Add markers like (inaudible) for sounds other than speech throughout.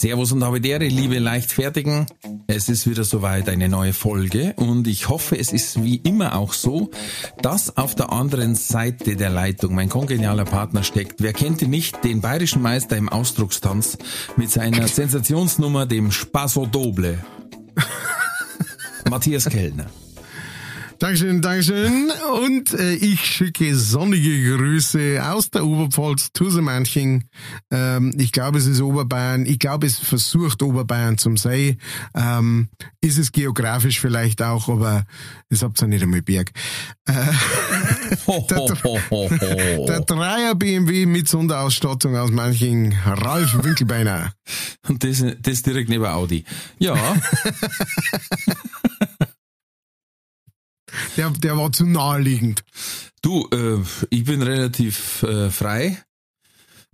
Servus und Habedere, liebe Leichtfertigen. Es ist wieder soweit eine neue Folge und ich hoffe, es ist wie immer auch so, dass auf der anderen Seite der Leitung mein kongenialer Partner steckt. Wer kennt ihn nicht? Den bayerischen Meister im Ausdruckstanz mit seiner Sensationsnummer, dem Spasso Doble. (laughs) Matthias Kellner. Dankeschön, Dankeschön. Und äh, ich schicke sonnige Grüße aus der Oberpfalz zu so manchen. Ähm, ich glaube, es ist Oberbayern. Ich glaube, es versucht Oberbayern zum See. Ähm, ist es geografisch vielleicht auch, aber es habt ja nicht einmal Berg. Äh, (laughs) der, (laughs) der Dreier BMW mit Sonderausstattung aus manchen Ralf Winkelbeiner. Und das, das direkt neben Audi. Ja. (laughs) Der, der war zu naheliegend. Du, äh, ich bin relativ äh, frei.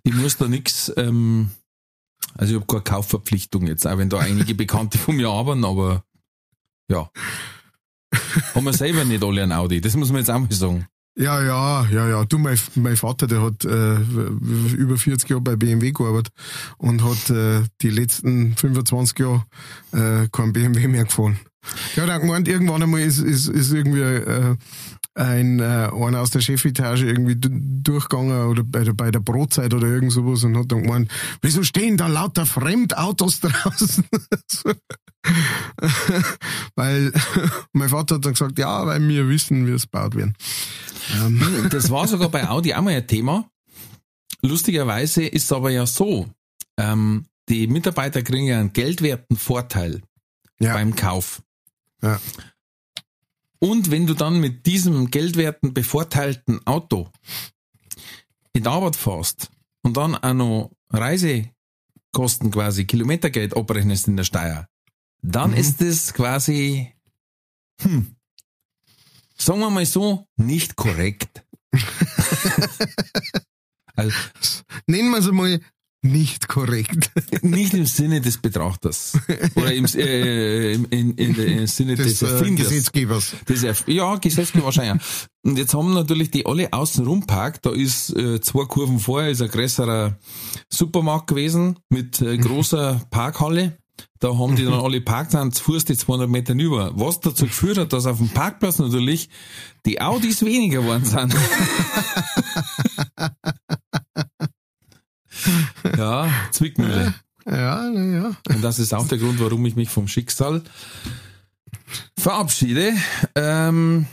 Ich muss da nix. Ähm, also ich habe keine Kaufverpflichtung jetzt, auch wenn da einige (laughs) Bekannte von mir arbeiten, aber ja. Haben wir selber nicht alle ein Audi, das muss man jetzt auch mal sagen. Ja, ja, ja, ja. Du, mein, mein Vater, der hat äh, über 40 Jahre bei BMW gearbeitet und hat äh, die letzten 25 Jahre äh, kein BMW mehr gefahren. Der hat auch gemeint, irgendwann einmal ist, ist, ist irgendwie äh, ein äh, einer aus der Chefetage irgendwie durchgegangen oder bei der, bei der Brotzeit oder irgend sowas und hat dann gemeint, wieso stehen da lauter Fremdautos (laughs) draußen? weil (laughs) mein Vater hat dann gesagt, ja, weil wir wissen, wie es gebaut werden. Ähm. Das war sogar bei Audi auch mal ein Thema. Lustigerweise ist es aber ja so, ähm, die Mitarbeiter kriegen ja einen geldwerten Vorteil ja. beim Kauf. Ja. Und wenn du dann mit diesem geldwerten bevorteilten Auto in die Arbeit fährst und dann auch noch Reisekosten quasi, Kilometergeld abrechnest in der Steuer, dann mhm. ist es quasi, hm, sagen wir mal so, nicht korrekt. (laughs) also, Nennen wir es mal nicht korrekt. (laughs) Nicht im Sinne des Betrachters. Oder im, äh, im, in, in, im Sinne des, des äh, Erfinders. Gesetzgebers. Des Erf ja, Gesetzgeber wahrscheinlich. Und jetzt haben natürlich die alle außen rum parkt. Da ist äh, zwei Kurven vorher ist ein größerer Supermarkt gewesen mit äh, großer Parkhalle. Da haben die dann (laughs) alle parkt sind zu Fuß die 200 Meter über. Was dazu geführt hat, dass auf dem Parkplatz natürlich die Audis weniger geworden sind. (laughs) Ja, Zwickmühle. Ja, na ja. Und das ist auch der Grund, warum ich mich vom Schicksal verabschiede. Ähm,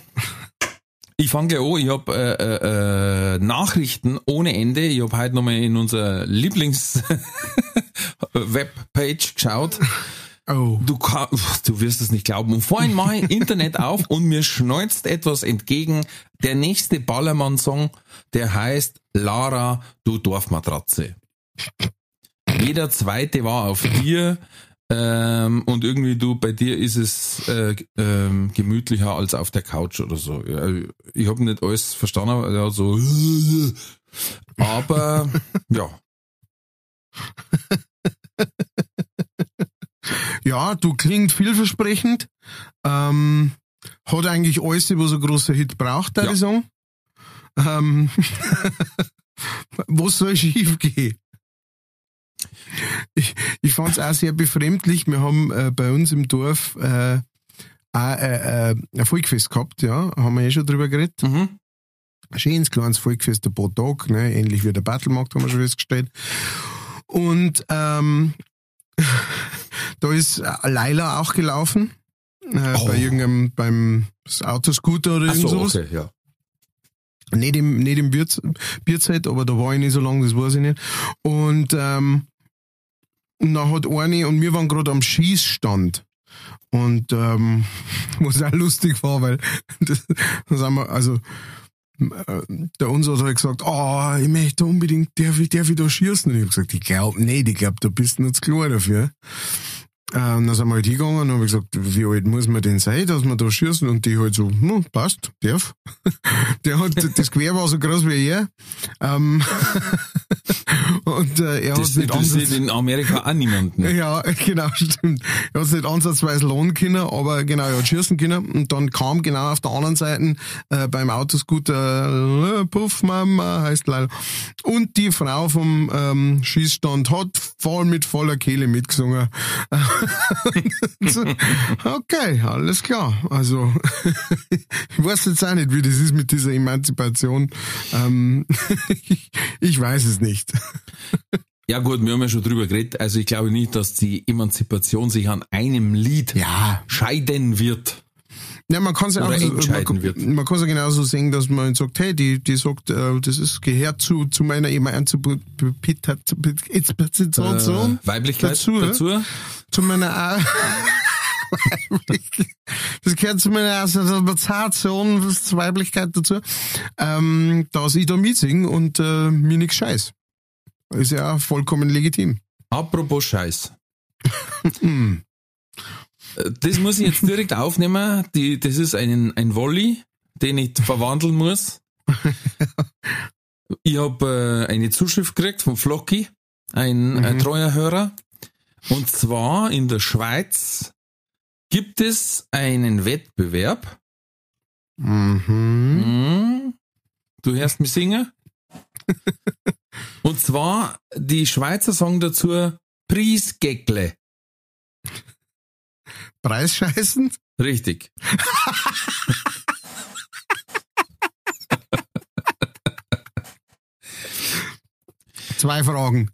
ich fange an, ich habe äh, äh, äh, Nachrichten ohne Ende. Ich habe heute nochmal in unserer Lieblings-Webpage (laughs) geschaut. Oh. Du, kann, du wirst es nicht glauben. Und vorhin mache ich Internet auf und mir schneuzt etwas entgegen. Der nächste Ballermann-Song, der heißt Lara, du Dorfmatratze. Jeder zweite war auf dir. Ähm, und irgendwie du, bei dir ist es äh, ähm, gemütlicher als auf der Couch oder so. Ich habe nicht alles verstanden, ja, so. Aber (laughs) ja. (laughs) Ja, du klingt vielversprechend. Ähm, hat eigentlich alles, was ein großer Hit braucht, der ja. Song. Ähm, (laughs) was soll schief gehen? Ich, ich fand es auch sehr befremdlich. Wir haben äh, bei uns im Dorf äh, auch, äh, äh, ein Volkfest gehabt, ja, haben wir eh schon drüber geredet. Mhm. Ein schönes kleines Volkfest, ein paar Tage, ne, ähnlich wie der Battlemarkt, haben wir schon festgestellt. Und ähm, (laughs) da ist Laila auch gelaufen. Äh, oh. Bei irgendeinem, beim Autoscooter oder irgend so, sowas. Okay, ja. Nicht im, nicht im Bier, Bierzeit, aber da war ich nicht so lange, das weiß ich nicht. Und, ähm, und dann hat eine, und wir waren gerade am Schießstand. Und ähm, (laughs) was auch lustig war, weil (laughs) das, das haben wir, also der uns hat halt gesagt, oh, ich möchte unbedingt, darf ich, darf ich da schießen? Und ich habe gesagt, ich glaube nicht, ich glaube, da bist du nicht klar dafür. Äh, und dann sind wir halt hingegangen und habe gesagt, wie alt muss man denn sein, dass wir da schießen? Und die halt so, hm, passt, darf. (laughs) Der hat, das Gewehr war so groß wie er. Ähm, (laughs) und äh, er das hat nicht ansatz in Amerika auch niemanden. Ja, (laughs) genau, stimmt. Er hat nicht ansatzweise lohnen können, aber genau, er hat schießen können. Und dann kam genau auf der anderen Seite äh, beim Autoscooter äh, Puff Mama heißt leider. Und die Frau vom ähm, Schießstand hat voll mit voller Kehle mitgesungen. (laughs) okay, alles klar. Also (laughs) ich weiß jetzt auch nicht, wie das ist mit dieser Emanzipation. Ähm, (laughs) ich weiß es nicht. Ja gut, wir haben ja schon drüber geredet. Also ich glaube nicht, dass die Emanzipation sich an einem Lied ja. scheiden wird. Ja, man kann es ja auch man, man kann es ja genauso sehen, dass man sagt, hey, die, die sagt, äh, das ist gehört zu, zu meiner Emanzipation, äh, Weiblichkeit dazu, dazu. Zu meiner (laughs) das gehört zu meiner Assoziation, zur Weiblichkeit dazu, ähm, dass ich da mitsinge und äh, mir nichts scheiß. Ist ja vollkommen legitim. Apropos Scheiß. (laughs) das muss ich jetzt direkt aufnehmen. Die, das ist ein, ein Volley, den ich verwandeln muss. (laughs) ich habe äh, eine Zuschrift gekriegt von Flocky, ein mhm. treuer Hörer. Und zwar in der Schweiz gibt es einen Wettbewerb. Mhm. mhm. Du hörst mich singen? (laughs) Und zwar, die Schweizer sagen dazu Priesgeckle. Preisscheißen? Richtig. Zwei Fragen.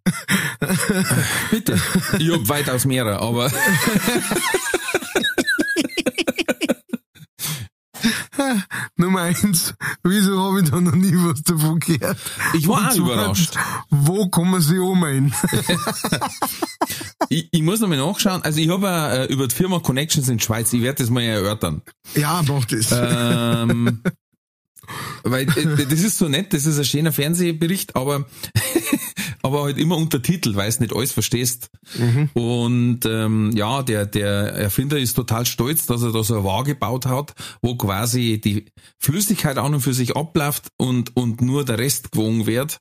Bitte. Ich habe weitaus mehrere, aber. (laughs) Nummer eins, wieso habe ich da noch nie was davon gehört? Ich war auch überrascht. Wo kann man sich ummeinen? (laughs) ich, ich muss noch mal nachschauen. Also ich habe äh, über die Firma Connections in Schweiz, ich werde das mal erörtern. Ja, mach das. Ähm, (laughs) weil äh, das ist so nett, das ist ein schöner Fernsehbericht, aber (laughs) aber halt immer untertitelt, weil du nicht alles verstehst. Mhm. Und ähm, ja, der, der Erfinder ist total stolz, dass er da so eine Waage gebaut hat, wo quasi die Flüssigkeit an und für sich abläuft und, und nur der Rest gewogen wird.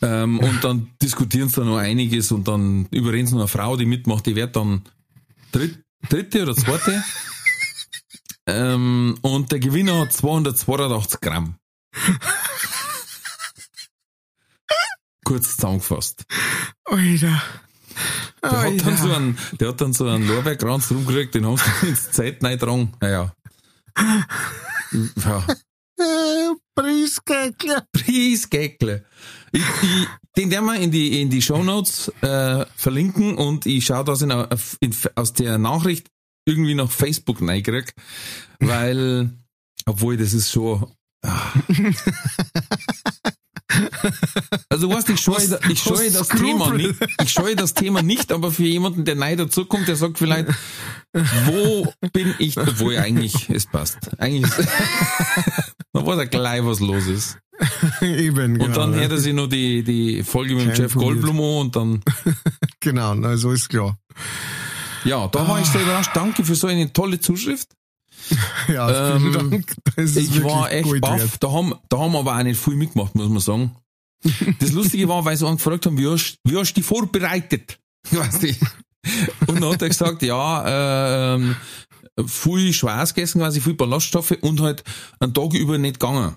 Ähm, und dann diskutieren sie da noch einiges und dann überreden sie noch eine Frau, die mitmacht, die wird dann dritt, dritte oder zweite. (laughs) ähm, und der Gewinner hat 282 Gramm. kurz zusammengefasst. Alter. Der hat, dann so einen, der hat dann so einen Lorbeerkranz rumgekriegt, den haben sie (laughs) ins Zeit reingetragen. Naja. Ja. Ich, ich, den werden wir in die, in die Shownotes äh, verlinken und ich schaue, dass ich in, aus der Nachricht irgendwie nach Facebook reinkriege, weil, obwohl das ist schon. Ah. (laughs) Also weißt, ich scheue, ich scheue das Thema nicht, ich scheue das Thema nicht, aber für jemanden, der neu dazukommt, der sagt vielleicht, wo bin ich, obwohl eigentlich, es passt. Eigentlich, (laughs) da weiß er gleich, was los ist. Eben, genau. Und dann hätte er sich noch die, die Folge mit dem Jeff Goldblum und dann. (laughs) genau, na, so ist klar. Ja, da war ich sehr überrascht. Danke für so eine tolle Zuschrift. (laughs) Ja, vielen ähm, Dank. ich war echt baff. Da haben, da haben aber auch nicht viel mitgemacht, muss man sagen. (laughs) Das Lustige war, weil sie gefragt haben, wie hast, wie hast du die vorbereitet? (laughs) Weißt du? Und dann hat er gesagt, ja, ähm, viel Schweiß gegessen, quasi viel Ballaststoffe und halt einen Tag über nicht gegangen.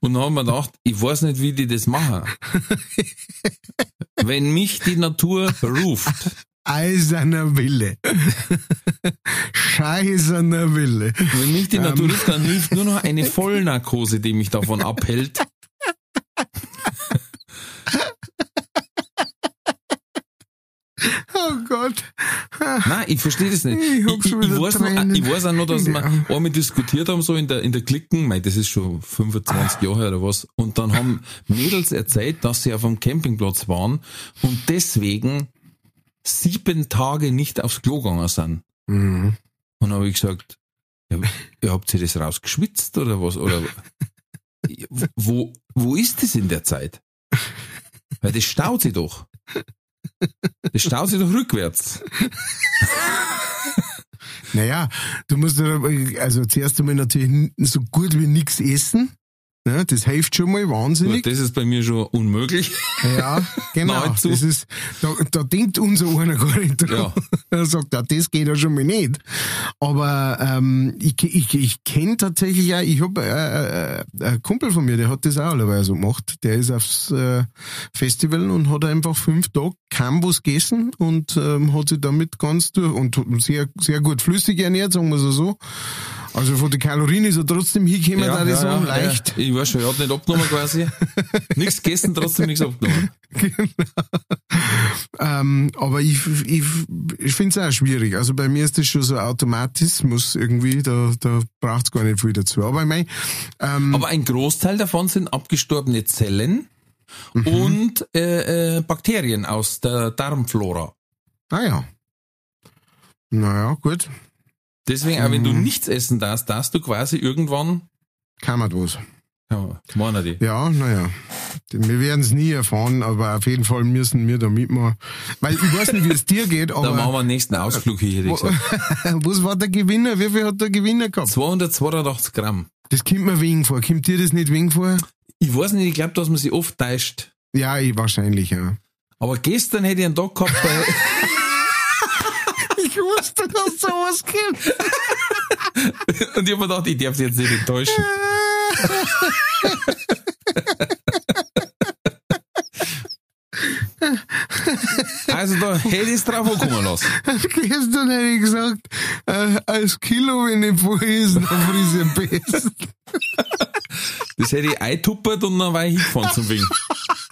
Und dann haben wir gedacht, ich weiß nicht, wie die das machen. Wenn mich die Natur ruft, eiserner Wille. Scheißerner Wille. Wenn mich die Natur ruft, dann hilft nur noch eine Vollnarkose, die mich davon abhält. Oh Gott. Nein, ich verstehe das nicht. Ich, ich, ich, weiß noch, ich, weiß auch noch, dass wir einmal diskutiert haben, so in der, in der Klicken, mei, das ist schon 25 Jahre her oder was, und dann haben Mädels erzählt, dass sie auf einem Campingplatz waren und deswegen sieben Tage nicht aufs Klo gegangen sind. Mhm. Und habe ich gesagt, ja, habt ihr das rausgeschwitzt oder was? Oder wo, wo ist das in der Zeit? Weil das staut sich doch. Das staut sich doch rückwärts. Naja, du musst also zuerst einmal natürlich so gut wie nichts essen. Ja, das hilft schon mal wahnsinnig. Gut, das ist bei mir schon unmöglich. Ja, genau. (laughs) das ist, da, da denkt unser einer gar nicht dran. Ja. (laughs) Er sagt, ja, das geht ja schon mal nicht. Aber ähm, ich, ich, ich kenne tatsächlich auch, ich habe äh, äh, ein Kumpel von mir, der hat das auch allerweise so gemacht. Der ist aufs äh, Festival und hat einfach fünf Tage Campus gegessen und ähm, hat sich damit ganz durch und sehr, sehr gut flüssig ernährt, sagen wir so. Also von den Kalorien ist er trotzdem hingekommen, ja, da ja, so ja, leicht. Ja. Ich weiß schon, er hat nicht abgenommen quasi. (laughs) nichts gegessen, trotzdem nichts abgenommen. (laughs) Genau. ähm, aber ich, ich, ich finde es auch schwierig. Also bei mir ist das schon so Automatismus irgendwie, da, da braucht es gar nicht viel dazu. Aber ich mein, ähm, Aber ein Großteil davon sind abgestorbene Zellen mhm. und äh, äh, Bakterien aus der Darmflora. Ah ja. Naja, gut. Deswegen, auch wenn du mhm. nichts essen darfst, darfst du quasi irgendwann. Kann man was. Ja, die. Ja, naja. Wir werden es nie erfahren, aber auf jeden Fall müssen wir da mitmachen. Weil ich weiß nicht, wie es dir geht, (laughs) aber. Da machen wir den nächsten Ausflug hier, hätte ich gesagt. (laughs) Was war der Gewinner? Wie viel hat der Gewinner gehabt? 282 Gramm. Das kommt mir wegen vor. Kommt dir das nicht wegen vor? Ich weiß nicht, ich glaube, dass man sich oft täuscht. Ja, ich, wahrscheinlich, ja. Aber gestern hätte ich einen Tag gehabt bei. (laughs) ich wusste, dass sowas gibt. (laughs) Und ich habe mir gedacht, ich darf sie jetzt nicht enttäuschen. (laughs) Also da hätte ich es drauf ankommen lassen. Gestern hätte ich gesagt, äh, als Kilo, wenn ich voll ist, dann friss ich am besten. Das hätte ich eintuppert und dann war ich hingefahren zum Wing. (laughs)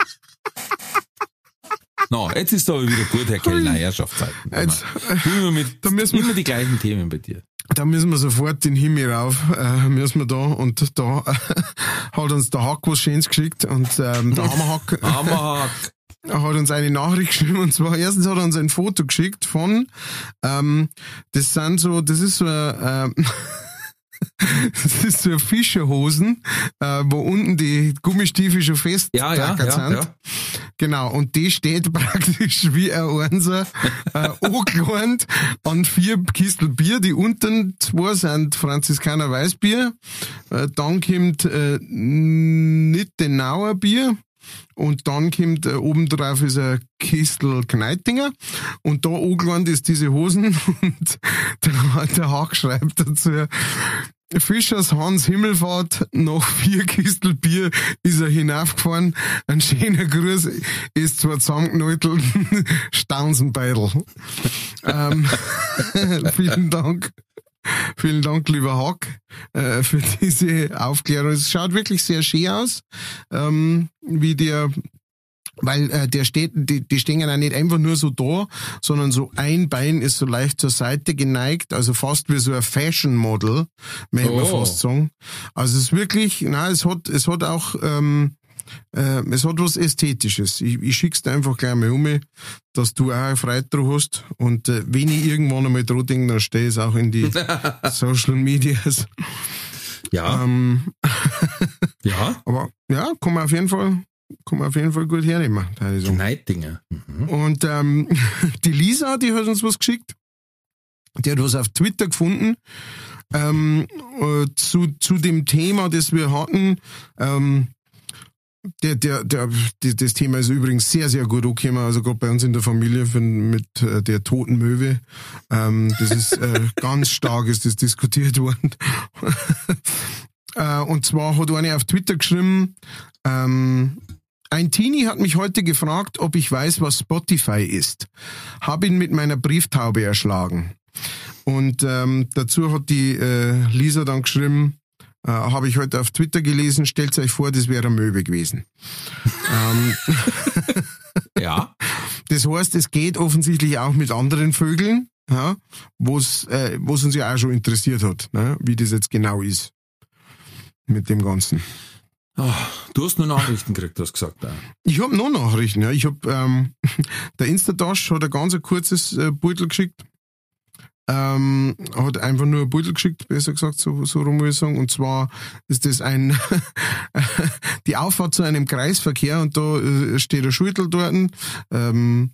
No, jetzt ist es aber wieder gut, Herr Kellner, Herrschaftszeiten. Jetzt, immer, mit, (laughs) da müssen wir, immer die gleichen Themen bei dir. Da müssen wir sofort den Himmel rauf, äh, müssen wir da, und da äh, (laughs) hat uns der Hack was Schönes geschickt, und ähm, der (laughs) Hammerhack, Hammerhack. hat uns eine Nachricht geschrieben, und zwar, erstens hat er uns ein Foto geschickt von, ähm, das sind so, das ist so, äh, das ist so Fischerhosen, äh, wo unten die Gummistiefel schon fest ja, ja, ja, sind. Ja. Genau, und die steht (laughs) praktisch wie ein Einser äh, angelohnt an vier Kistel Bier. Die unten zwei sind Franziskaner Weißbier. Äh, dann kommt äh, Nittenauer Bier. Und dann kommt äh, oben drauf ist ein Kistel Kneitinger. Und da angelandet ist diese Hosen. (laughs) Und der, der Hack schreibt dazu, Fischers Hans Himmelfahrt, nach vier Kistel Bier ist er hinaufgefahren. Ein schöner Gruß ist zwar zusammengenäutelt, (laughs) Staunsenbeidel. ähm, (laughs) vielen Dank. Vielen Dank, lieber Hack, äh, für (laughs) diese Aufklärung. Es schaut wirklich sehr schön aus, ähm, wie der weil äh, der steht, die, die stehen ja nicht einfach nur so da, sondern so ein Bein ist so leicht zur Seite geneigt, also fast wie so ein Fashion Model, möchte oh. man fast sagen. Also es ist wirklich, na, es hat, es hat auch, ähm, äh, es hat was Ästhetisches. Ich, ich schick's dir einfach gleich mal um, dass du auch eine Freude drauf hast. Und äh, wenn ich irgendwann einmal dran denke, dann stehe ich auch in die (laughs) Social Medias. Ja. Ähm, (laughs) ja. Aber ja, kann man auf jeden Fall kann man auf jeden Fall gut hernehmen. Kneidinger. Mhm. Und ähm, (laughs) die Lisa, die hat uns was geschickt. Die hat was auf Twitter gefunden ähm, äh, zu, zu dem Thema, das wir hatten. Ähm, der, der, der, das Thema ist übrigens sehr, sehr gut angekommen, also gerade bei uns in der Familie mit äh, der toten Möwe. Ähm, das ist äh, (laughs) ganz stark ist das diskutiert worden. (laughs) äh, und zwar hat eine auf Twitter geschrieben, ähm, ein Teenie hat mich heute gefragt, ob ich weiß, was Spotify ist. Hab ihn mit meiner Brieftaube erschlagen. Und ähm, dazu hat die äh, Lisa dann geschrieben, äh, habe ich heute auf Twitter gelesen, stellt euch vor, das wäre eine Möwe gewesen. ähm, (laughs) ja. Das heißt, es geht offensichtlich auch mit anderen Vögeln, ja, wo's, äh, was uns ja auch schon interessiert hat, ne, wie das jetzt genau ist mit dem Ganzen. Oh, du hast nur Nachrichten gekriegt, du hast gesagt. Ja. Ich habe noch Nachrichten, ja. Ich habe, ähm, (laughs) der Instatasch hat ein ganz kurzes äh, Beutel geschickt. Ähm, hat einfach nur ein Beutel geschickt, besser gesagt, so, so rum ich sagen. Und zwar ist das ein, (laughs) die Auffahrt zu einem Kreisverkehr und da äh, steht ein Schüttel dort. Ähm,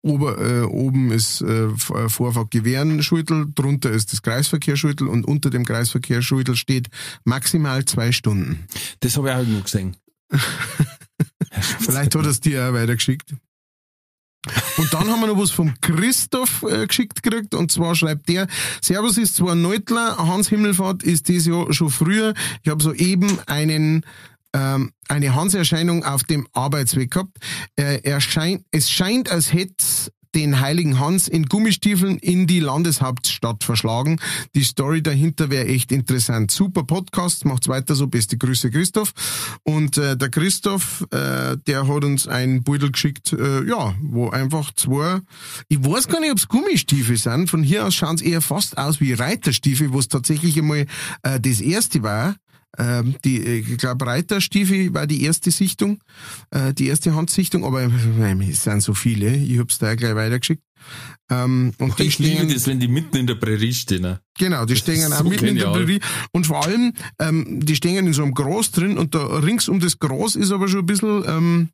Ober, äh, oben ist äh, Vorfahrt Gewehrenschüttel, drunter ist das Kreisverkehrsschüttel und unter dem Kreisverkehrsschüttel steht maximal zwei Stunden. Das habe ich auch irgendwo gesehen. (laughs) Vielleicht hat er es dir auch weitergeschickt. Und dann haben wir noch was vom Christoph äh, geschickt gekriegt und zwar schreibt der, Servus ist zwar Neutler, Hans Himmelfahrt ist dieses Jahr schon früher. Ich habe soeben einen ähm, eine Hanserscheinung auf dem Arbeitsweg gehabt. Äh, er scheint, es scheint, als hätte den heiligen Hans in Gummistiefeln in die Landeshauptstadt verschlagen. Die Story dahinter wäre echt interessant. Super Podcast, macht's weiter so. Beste Grüße, Christoph. Und äh, der Christoph, äh, der hat uns ein Beutel geschickt, äh, ja, wo einfach zwei, ich weiß gar nicht, ob's Gummistiefel sind. Von hier aus schauen eher fast aus wie Reiterstiefel, wo es tatsächlich einmal äh, das erste war. Ähm, die, ich glaube, Reiterstiefel war die erste Sichtung, äh, die erste Handsichtung, aber äh, es sind so viele, ich hab's da gleich weitergeschickt. Ähm, und ich liebe das, wenn die mitten in der Prärie stehen. Ne? Genau, die stehen auch so mitten genial. in der Prärie. Und vor allem, ähm, die stehen in so einem Gras drin und da rings um das Gras ist aber schon ein bisschen, ähm,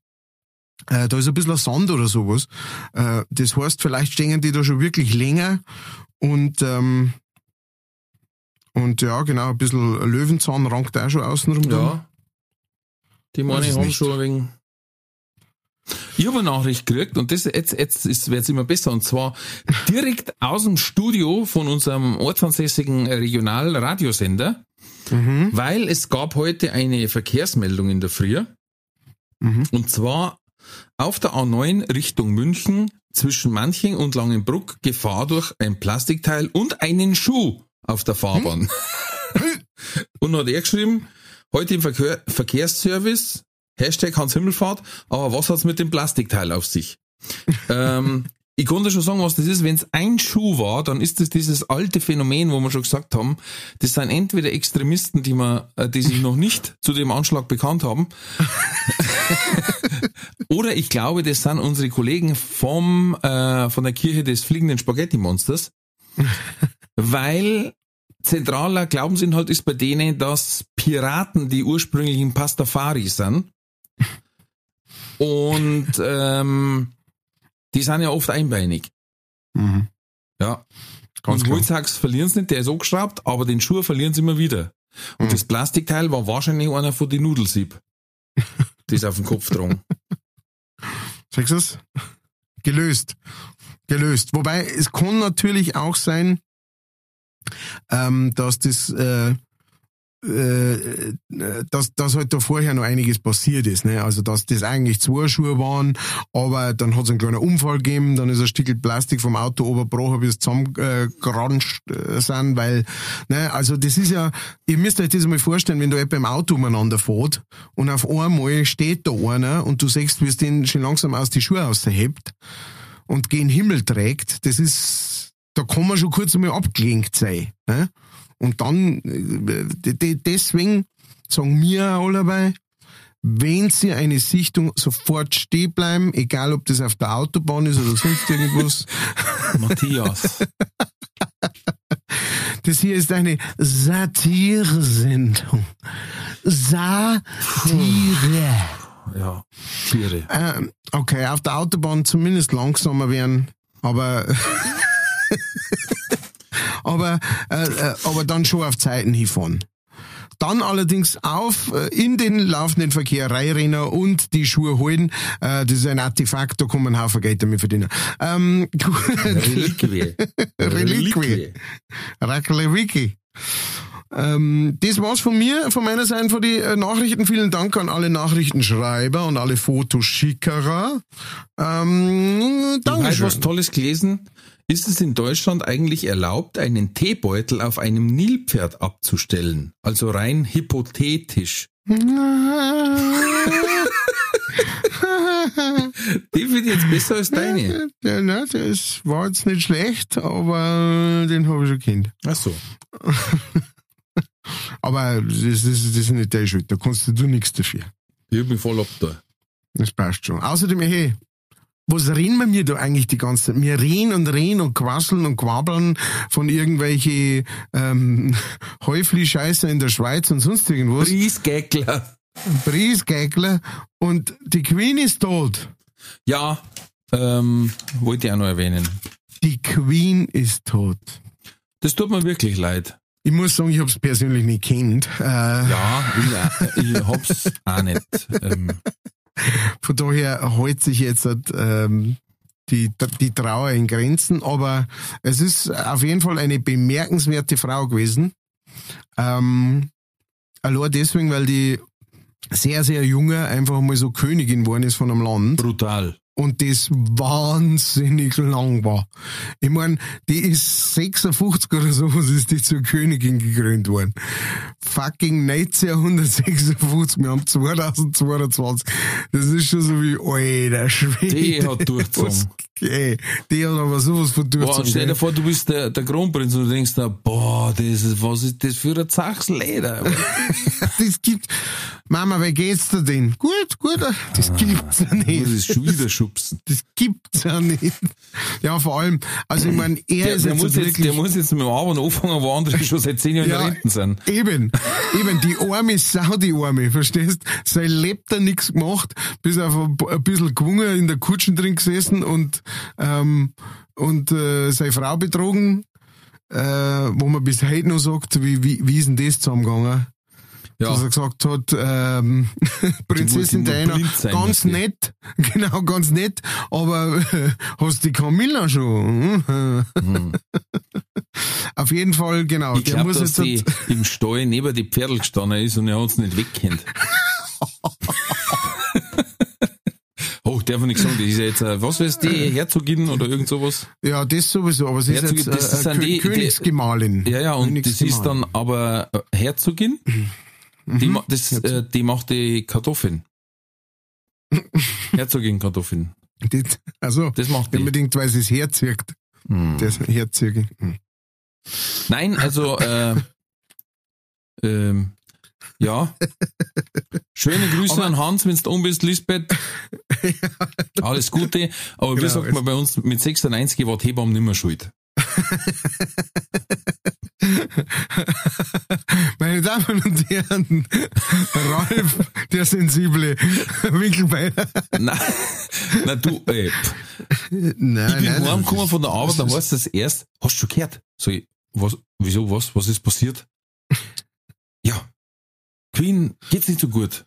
äh, da ist ein bisschen Sand oder sowas. Äh, das heißt, vielleicht stehen die da schon wirklich länger und ähm, und ja, genau, ein bisschen Löwenzahn rankt auch schon außenrum. Ja. Die meine haben nicht. schon wegen. Ich habe eine Nachricht gekriegt und das jetzt, jetzt wird es immer besser. Und zwar direkt aus dem Studio von unserem ortsansässigen Regionalradiosender, mhm. weil es gab heute eine Verkehrsmeldung in der Früh. Mhm. Und zwar auf der A9 Richtung München zwischen Manching und Langenbruck Gefahr durch ein Plastikteil und einen Schuh auf der Fahrbahn. Hm? (laughs) und hat er geschrieben, heute im Verkehr, Verkehrsservice, Hashtag Hans Himmelfahrt, aber was hat's mit dem Plastikteil auf sich? (laughs) ähm, ich konnte schon sagen, was das ist. Wenn es ein Schuh war, dann ist das dieses alte Phänomen, wo wir schon gesagt haben, das sind entweder Extremisten, die, man, äh, die sich noch nicht zu dem Anschlag bekannt haben, (laughs) oder ich glaube, das sind unsere Kollegen vom, äh, von der Kirche des fliegenden Spaghetti-Monsters, weil zentraler Glaubensinhalt ist bei denen, dass Piraten die ursprünglichen Pastafari sind. Und (laughs) ähm, die sind ja oft einbeinig. Mhm. Ja. Ganz und heutzutage verlieren sie nicht, der ist auch geschraubt, aber den Schuh verlieren sie immer wieder. Und mhm. das Plastikteil war wahrscheinlich einer von den Nudelsieb. (laughs) die ist auf dem Kopf dran. Sagst du es? Gelöst. Gelöst. Wobei, es kann natürlich auch sein, ähm, dass das äh, äh, dass, dass halt da vorher noch einiges passiert ist. Ne? Also dass das eigentlich zwei Schuhe waren, aber dann hat es einen kleinen Unfall gegeben, dann ist ein Stück Plastik vom Auto oberbrochen, bis zusammengeranscht äh, sind, weil, ne, also das ist ja, ihr müsst euch das mal vorstellen, wenn du etwa im Auto umeinander fährt und auf einmal steht da einer und du siehst, wie es den schon langsam aus die Schuhe aushebt und gen Himmel trägt, das ist da kann man schon kurz einmal abgelenkt sein. Ne? Und dann, äh, deswegen sagen wir auch dabei, wenn Sie eine Sichtung sofort stehen bleiben, egal ob das auf der Autobahn ist oder sonst irgendwas. (laughs) Matthias. Das hier ist eine Satire-Sendung. Satire. Ja, Tiere. Ähm, okay, auf der Autobahn zumindest langsamer werden, aber (laughs) (laughs) aber, äh, äh, aber dann schon auf Zeiten hinfahren. Dann allerdings auf äh, in den laufenden Verkehr reinrennen und die Schuhe holen. Äh, das ist ein Artefakt, da einen Haufen Geld damit verdienen. Ähm, (laughs) (laughs) Reliquie. Reliquie. Reliquie. Ähm, das war's von mir, von meiner Seite von den Nachrichten. Vielen Dank an alle Nachrichtenschreiber und alle Fotoschickerer. Ähm, Danke. Ich habe was Tolles gelesen. Ist es in Deutschland eigentlich erlaubt, einen Teebeutel auf einem Nilpferd abzustellen? Also rein hypothetisch. (laughs) Die finde ich jetzt besser als deine. Ja, ne, das war jetzt nicht schlecht, aber den habe ich schon kennt. Ach so. (laughs) aber das, das, das ist nicht deine Schuld, da kannst du nichts dafür. Ich bin voll ab da. Das passt schon. Außerdem, hey, was reden wir mir da eigentlich die ganze Zeit? Wir reden und reden und quasseln und quabbeln von irgendwelche ähm, (laughs) Häufli-Scheiße in der Schweiz und sonst irgendwas. Briesgäckler. Briesgäckler. Und die Queen ist tot. Ja, ähm, wollte ich auch noch erwähnen. Die Queen ist tot. Das tut mir wirklich leid. Ich muss sagen, ich habe es persönlich nicht kennt. Äh, ja, ich, ich hab's auch nicht. Ähm. Von daher hält sich jetzt ähm, die, die Trauer in Grenzen, aber es ist auf jeden Fall eine bemerkenswerte Frau gewesen. Ähm, allein deswegen, weil die sehr, sehr junge einfach mal so Königin geworden ist von einem Land. Brutal und das wahnsinnig lang war. Ich meine, die ist 56 oder so, was ist die zur Königin gekrönt worden. Fucking 1956, wir haben 2022. Das ist schon so wie, alter Schwede. Die hat durchgezogen. Die hat aber sowas von durchgezogen. Boah, stell dir vor, du bist der, der Kronprinz und du denkst da, boah, das ist, was ist das für ein Zachsleder? (laughs) das gibt, Mama, wie geht's dir denn? Gut, gut, das ah, gibt's ja nicht. Das ist schon wieder schubsen. Das gibt's ja nicht. Ja, vor allem, also ich meine, er der, ist der jetzt muss wirklich... Jetzt, der muss jetzt mit dem Arbeiten anfangen, wo andere schon seit zehn Jahren ja, in Renten sind. Eben, eben, die arme Sau, die arme, verstehst? Sein lebt da nichts gemacht, bis auf ein, ein bisschen gewungen in der Kutschen drin gesessen und, ähm, und äh, seine Frau betrogen, äh, wo man bis heute noch sagt, wie, wie, wie ist denn das zusammengegangen? Ja. dass er gesagt hat, ähm, (laughs) Prinzessin Diana, ganz nett, (laughs) genau, ganz nett, aber äh, hast die Camilla schon? hm. (laughs) Auf jeden Fall, genau. Ich glaube, dass die im Stall neben die Pferdel gestanden ist und er hat es nicht wegkennt. Oh, darf man nicht sagen, das ist ja jetzt, äh, was weiß die, Herzogin oder irgend sowas? Ja, das sowieso, aber sie ist jetzt äh, das äh, die, Königsgemahlin. Ja, ja, und das ist dann aber Herzogin (clears throat) die, mhm. das, äh, die macht die Kartoffeln. (laughs) Herzogin Kartoffeln. Das, also, das macht die. Unbedingt, weil sie es herzirkt. Mhm. Das Herzirge. Mhm. Nein, also, (laughs) äh, ähm, ja. Schöne Grüße aber, an Hans, wenn du um bist, Lisbeth. ja. (laughs) Alles Gute. Aber genau, wie sagt man bei uns, mit 96 war die Hebamme nicht mehr schuld. (laughs) Meine Damen und Herren, Ralf, der sensible Winkelbeiner. Nein, na du, ey. Nein, ich bin nein, heimgekommen von der Arbeit, da heißt das erst, hast du schon gehört? So, ich, was, wieso, was, was ist passiert? (laughs) Ja, Queen geht's nicht so gut.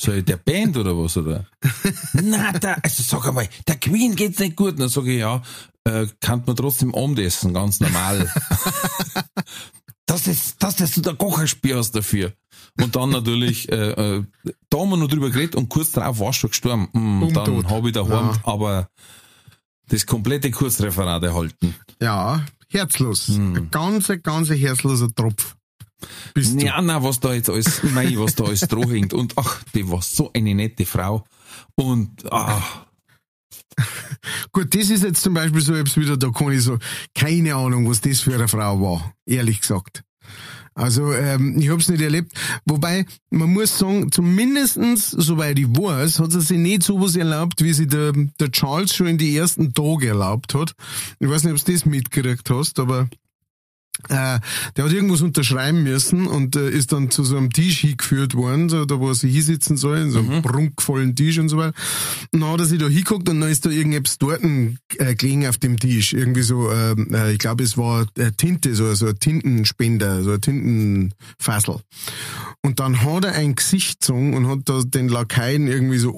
So, der Band oder was, oder? (laughs) Na, da, also sag einmal, der Queen geht's nicht gut. dann sage ich, ja, äh, kann man trotzdem Abendessen, ganz normal. (laughs) das ist, das ist du der Kocherspiel hast dafür. Und dann natürlich, äh, äh, da haben wir noch drüber geredet und kurz darauf war schon gestorben. Mm, dann habe ich daheim, ja. aber das komplette Kurzreferat erhalten. Ja, herzlos. Hm. Ein ganz, ganz herzloser Tropf. Bist ja, na, was da jetzt alles, mei, was da alles (laughs) dran hängt. Und ach, die war so eine nette Frau. Und, ach, (laughs) Gut, das ist jetzt zum Beispiel so etwas wieder, da kann ich so, keine Ahnung, was das für eine Frau war, ehrlich gesagt. Also ähm, ich habe es nicht erlebt. Wobei, man muss sagen, zumindestens, soweit ich weiß, hat sie sich nicht sowas erlaubt, wie sie der, der Charles schon in die ersten Tage erlaubt hat. Ich weiß nicht, ob du das mitgekriegt hast, aber äh, der hat irgendwas unterschreiben müssen und äh, ist dann zu so einem Tisch hingeführt worden, so, da wo er sich hinsitzen soll, so einem mhm. prunkvollen Tisch und so weiter. Und dann hat er sich da hingeguckt und dann ist da irgendetwas dort äh, gelegen auf dem Tisch. Irgendwie so, ähm, äh, ich glaube, es war äh, Tinte, so, so ein Tintenspender, so ein Tintenfassel. Und dann hat er ein Gesicht gezogen und hat da den Lakaien irgendwie so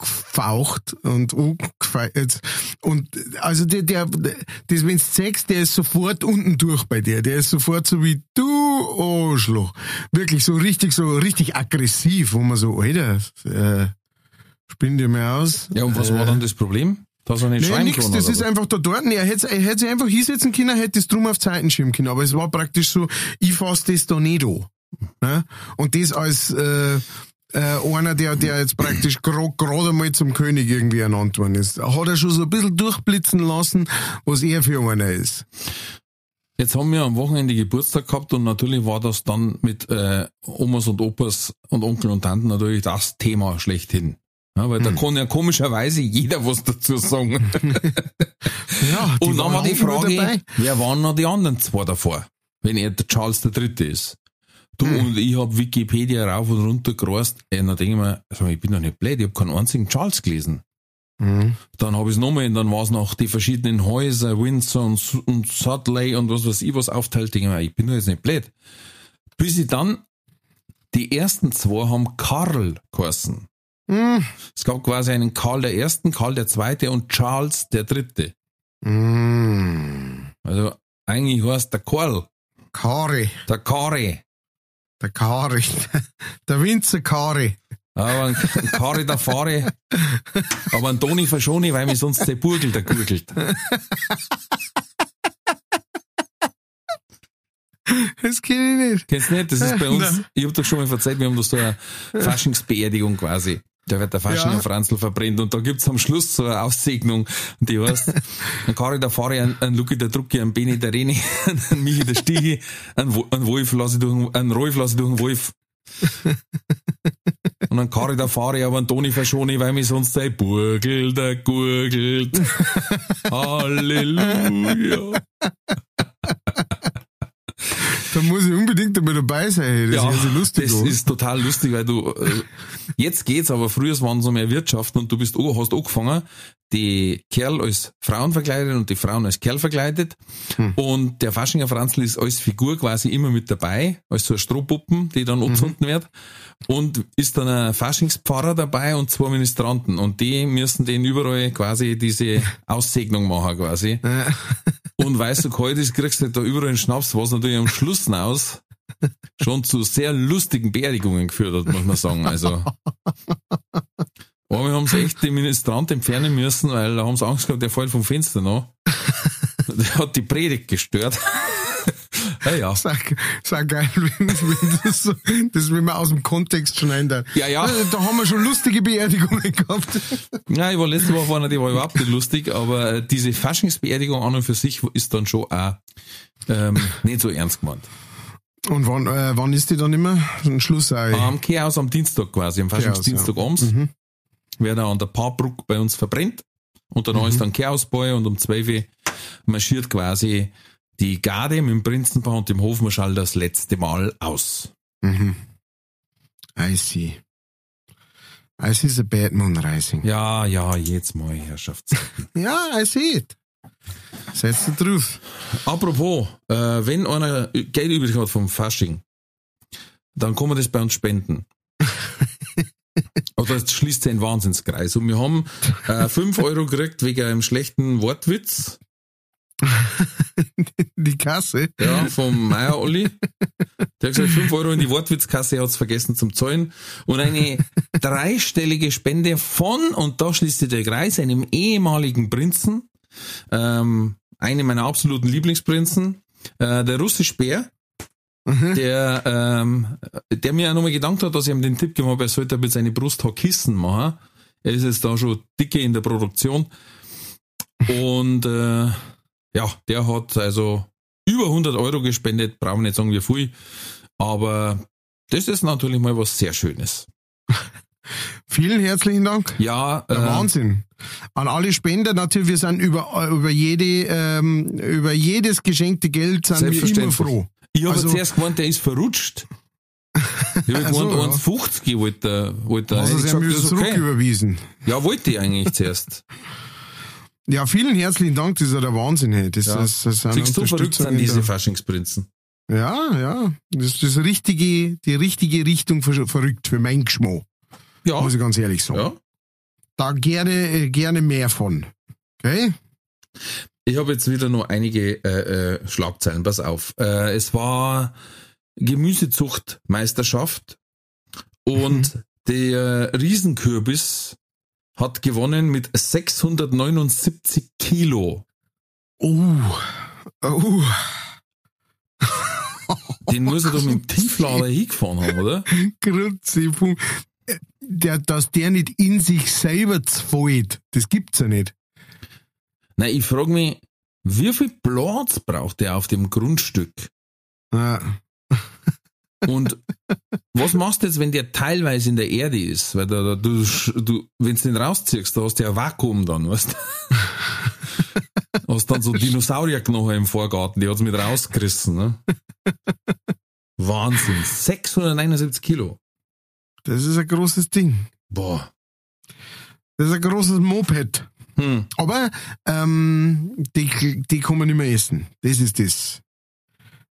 angefaucht und angefeiert. Und also der, der, das, wenn du zeigst, der ist sofort unten durch bei dir. Der ist sofort so wie du, Arschloch. Wirklich so richtig, so richtig aggressiv, wo man so, Alter, äh, spinn dir mal aus. Ja, und was äh, war dann das Problem? Dass er nicht nee, nix, das ist einfach da dort. Er hätte, er hätte sich einfach hinsetzen können, hätte es drum auf Zeiten schieben können. Aber es war praktisch so, ich fass das da nicht an. Ne? Und das als, äh, äh, einer, der, der jetzt praktisch gerade grad mal zum König irgendwie ernannt worden ist. Hat er schon so ein bisschen durchblitzen lassen, was er für einer ist. Jetzt haben wir am Wochenende Geburtstag gehabt und natürlich war das dann mit äh, Omas und Opas und Onkel und Tanten natürlich das Thema schlechthin. Ja, weil da kann ja komischerweise jeder was dazu sagen. (laughs) Ja, Und dann war die Frage, wer waren noch die anderen zwei davor, wenn er der Charles der Dritte ist? Du und ich hab Wikipedia rauf und runter gerast, ey, dann denke ich mir, ich bin doch nicht blöd, ich hab keinen einzigen Charles gelesen. Mhm. Dann habe ich es nochmal und dann war es noch die verschiedenen Häuser, Windsor und, und Sudley und was weiß ich was aufteilt. Ich mir, ich bin doch jetzt nicht blöd. Bis ich dann, die ersten zwei haben Karl geheißen. Mhm. Es gab quasi einen Karl der Ersten, Karl der Zweite und Charles der Dritte. Mhm. Also eigentlich heißt der Karl, Kari, der Kari. Der Kari, (laughs) der Winzer Kari. Aber ein Kari der Fahre, aber ein Toni verschone, weil mich sonst der Burgel der gurgelt. Das kenne ich nicht. Kennst du nicht? Das ist bei (laughs) uns, ich hab doch schon mal erzählt, wir haben da so eine Faschingsbeerdigung quasi. Da wird der Fasching Ja. Franzl verbrennt und da gibt's am Schluss so eine Aussegnung, die heißt, (laughs) ein Kari der Fahre, ein, ein Luki der Drucki, ein Beni der Reni, (laughs) ein Michi der Stiegi, ein, Wo- ein Wolf lasse ich durch, ein Rolf lasse ich durch den Wolf. Und ein Kari der Fahre, aber ein Toni verschone, weil mich sonst der Burgel der gurgelt. (laughs) Halleluja. Da muss ich unbedingt einmal dabei sein. Das ist ja so lustig. das an. ist total lustig, weil du, äh, jetzt geht's, aber früher waren so mehr Wirtschaften und du bist, hast angefangen, die Kerl als Frauen verkleidet und die Frauen als Kerl verkleidet. Hm. Und der Faschinger Franzl ist als Figur quasi immer mit dabei, als so eine Strohpuppen, die dann Mhm. anzünden wird. Und ist dann ein Faschingspfarrer dabei und zwei Ministranten. Und die müssen den überall quasi diese Aussegnung machen quasi. Und weißt du, kalt ist, kriegst du da überall einen Schnaps, was natürlich am Schluss hinaus (laughs) schon zu sehr lustigen Beerdigungen geführt hat, muss man sagen. Also. Aber wir haben echt den Ministrant entfernen müssen, weil da haben sie Angst gehabt, der fällt vom Fenster noch. Der hat die Predigt gestört. (laughs) ja, ja. Sag, sag geil, (laughs) wenn, wenn das so, das will man aus dem Kontext schneiden. Da. Ja, ja. Da haben wir schon lustige Beerdigungen gehabt. (laughs) Ja, ich war letzte Woche vorne, die war überhaupt nicht lustig, aber äh, diese Faschingsbeerdigung an und für sich ist dann schon auch ähm, nicht so ernst gemeint. Und wann, äh, wann ist die dann immer? Ein Schluss auch. Am Chaos am Dienstag quasi, am Faschingsdienstag abends, wird er an der Paarbrück bei uns verbrennt. Und danach ist dann Chaosball und um 12 Uhr marschiert quasi die Garde mit dem Prinzenpaar und dem Hofmarschall das letzte Mal aus. Mhm. I see. I see the bad moon rising. Ja, ja, jetzt mal, Herrschafts. (laughs) Ja, I see it. That's the truth. Apropos, äh, wenn einer Geld übrig hat vom Fasching, dann kann man das bei uns spenden. (laughs) Oder es schließt ein Wahnsinnskreis. Und wir haben äh, 5 Euro gekriegt wegen einem schlechten Wortwitz. (laughs) Die Kasse. Ja, vom Meier Olli. Der hat gesagt, 5 Euro in die Wortwitzkasse, er hat's vergessen zum Zahlen. Und eine (laughs) dreistellige Spende von, und da schließt sich der Kreis, einem ehemaligen Prinzen, ähm, einem meiner absoluten Lieblingsprinzen, äh, der russische Bär, der, ähm, der mir auch nochmal gedankt hat, dass ich ihm den Tipp gegeben habe, er sollte mit seine Brust Kissen machen. Er ist jetzt da schon dicke in der Produktion. Und äh, ja, der hat also über 100 Euro gespendet, brauchen wir nicht sagen, wie viel. Aber das ist natürlich mal was sehr Schönes. (laughs) Vielen herzlichen Dank. Ja, äh, Wahnsinn. An alle Spender natürlich, wir sind über, über jede, ähm, über jedes geschenkte Geld sind wir immer froh. ich habe also- zuerst gemeint, der ist verrutscht. (laughs) Ich habe Ach so, gemeint, ja. 1,50 wollte er. Wollte er. Also sie haben wieder das ist okay. zurücküberwiesen. Ja, wollte ich eigentlich zuerst. (laughs) Ja, vielen herzlichen Dank, das ist ja der Wahnsinn. Hey. Das, Ja. das, das sind Siehst du, verrückt sind in diese Faschingsprinzen. Ja, ja. Das ist das richtige, die richtige Richtung ver verrückt für mein Geschmack, Ja, muss ich ganz ehrlich sagen. ja. Da gerne, äh, gerne mehr von. Okay? Ich habe jetzt wieder nur einige äh, äh, Schlagzeilen, pass auf. Äh, es war Gemüsezuchtmeisterschaft und der Riesenkürbis hat gewonnen mit 679 Kilo. Oh. Oh. (laughs) Den muss er doch mit dem Tieflader hingefahren haben, oder? Äh, Der, dass der nicht in sich selber zfällt, das gibt's ja nicht. Nein, ich frage mich, wie viel Platz braucht der auf dem Grundstück? Ja. Und was machst du jetzt, wenn der teilweise in der Erde ist? Weil da, da, du, du, wenn du den rausziehst, da hast du ja ein Vakuum dann, weißt du? (laughs) hast dann so Dinosaurierknochen im Vorgarten, die hat's mit rausgerissen. Ne? Wahnsinn. 679 Kilo. Das ist ein großes Ding. Boah. Das ist ein großes Moped. Hm. Aber ähm, die, die kann man nicht mehr essen. Das ist das.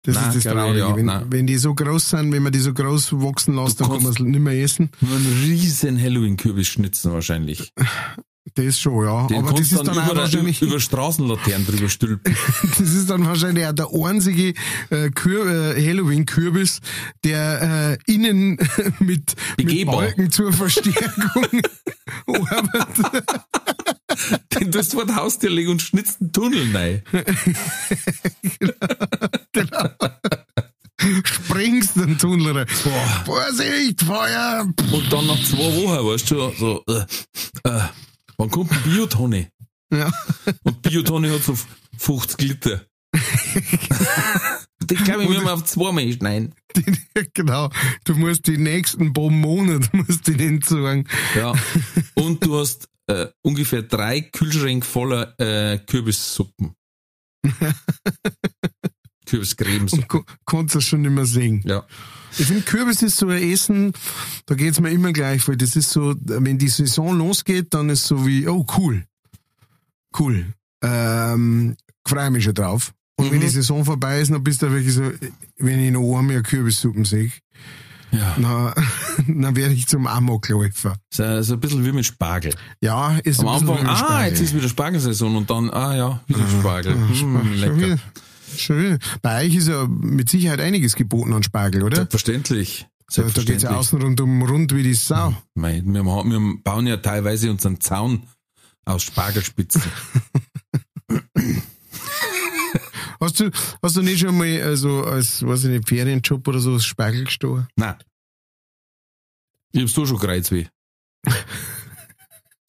Das Nein, ist das Traurige. ja, wenn, wenn die so groß sind, wenn man die so groß wachsen lässt, dann kann man es nicht mehr essen. Nur einen riesen Halloween-Kürbis schnitzen wahrscheinlich. Das schon, ja. Den Aber das ist dann dann über, wahrscheinlich, über Straßenlaternen drüber stülpen. (laughs) das ist dann wahrscheinlich auch der einzige äh, äh, Halloween-Kürbis, der äh, innen (laughs) mit, mit. Balken zur Verstärkung (laughs) arbeitet. Den tust du vor der Haustür legen und schnitzt einen Tunnel rein. Springst den Tunnel rein. Boah. Vorsicht, Feuer! Und dann nach zwei Wochen, weißt du, so, äh, äh, wann kommt ein Biotonne? Ja. Und Biotonne hat so 50 Liter. (laughs) Den glaube ich, wir mal auf zwei Mal schneiden. genau. Du musst die nächsten paar Monate musst du den sagen. Ja. Und du hast äh, ungefähr drei Kühlschränke voller äh, Kürbissuppen. (laughs) Kürbiscremes. Und ko- kannst du schon nicht mehr sehen. Ja. Ich finde, Kürbis ist so ein Essen, da geht's mir immer gleich, weil das ist so, wenn die Saison losgeht, dann ist so wie, oh cool. Cool. Ähm, freue mich schon drauf. Und wenn Mhm. die Saison vorbei ist, dann bist du wirklich so, wenn ich noch einmal Kürbissuppen sehe, Ja. dann, dann werde ich zum Amokläufer. So, so ein bisschen wie mit Spargel. Ja, ist Am ein bisschen Anfang, wie ein ah, Spargel. jetzt ist wieder Spargelsaison und dann, ah ja, wieder Spargel. Ja, Mm, Schon lecker. wieder. Schon wieder. Bei euch ist ja mit Sicherheit einiges geboten an Spargel, oder? Selbstverständlich. Da, da geht's Selbstverständlich. ja außen rundum rund wie die Sau. Mei, wir, wir bauen ja teilweise unseren Zaun aus Spargelspitzen. (laughs) Hast du, hast du nicht schon mal also als, ich nicht, Ferienjob oder so Spargel gestohlen? Nein. Ich hab's da schon Kreuzweh. (laughs)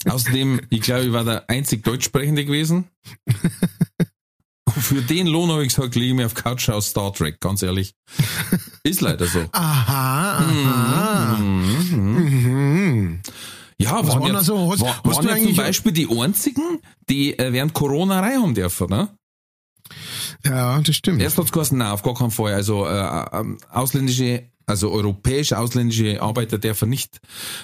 Außerdem, ich glaube, ich war der einzig Deutschsprechende gewesen. Und für den Lohn habe ich gesagt, lege ich mir auf Couch aus Star Trek, ganz ehrlich. Ist leider so. (laughs) Aha, aha. Mhm. Mhm. Ja, Was waren, ja, also- hast- war, hast waren du ja zum Beispiel die einzigen, die äh, während Corona rein haben dürfen, ne? Ja, das stimmt. Geheißen, nein, auf gar keinen Fall. Also äh, ähm, ausländische, also europäische ausländische Arbeiter dürfen nicht,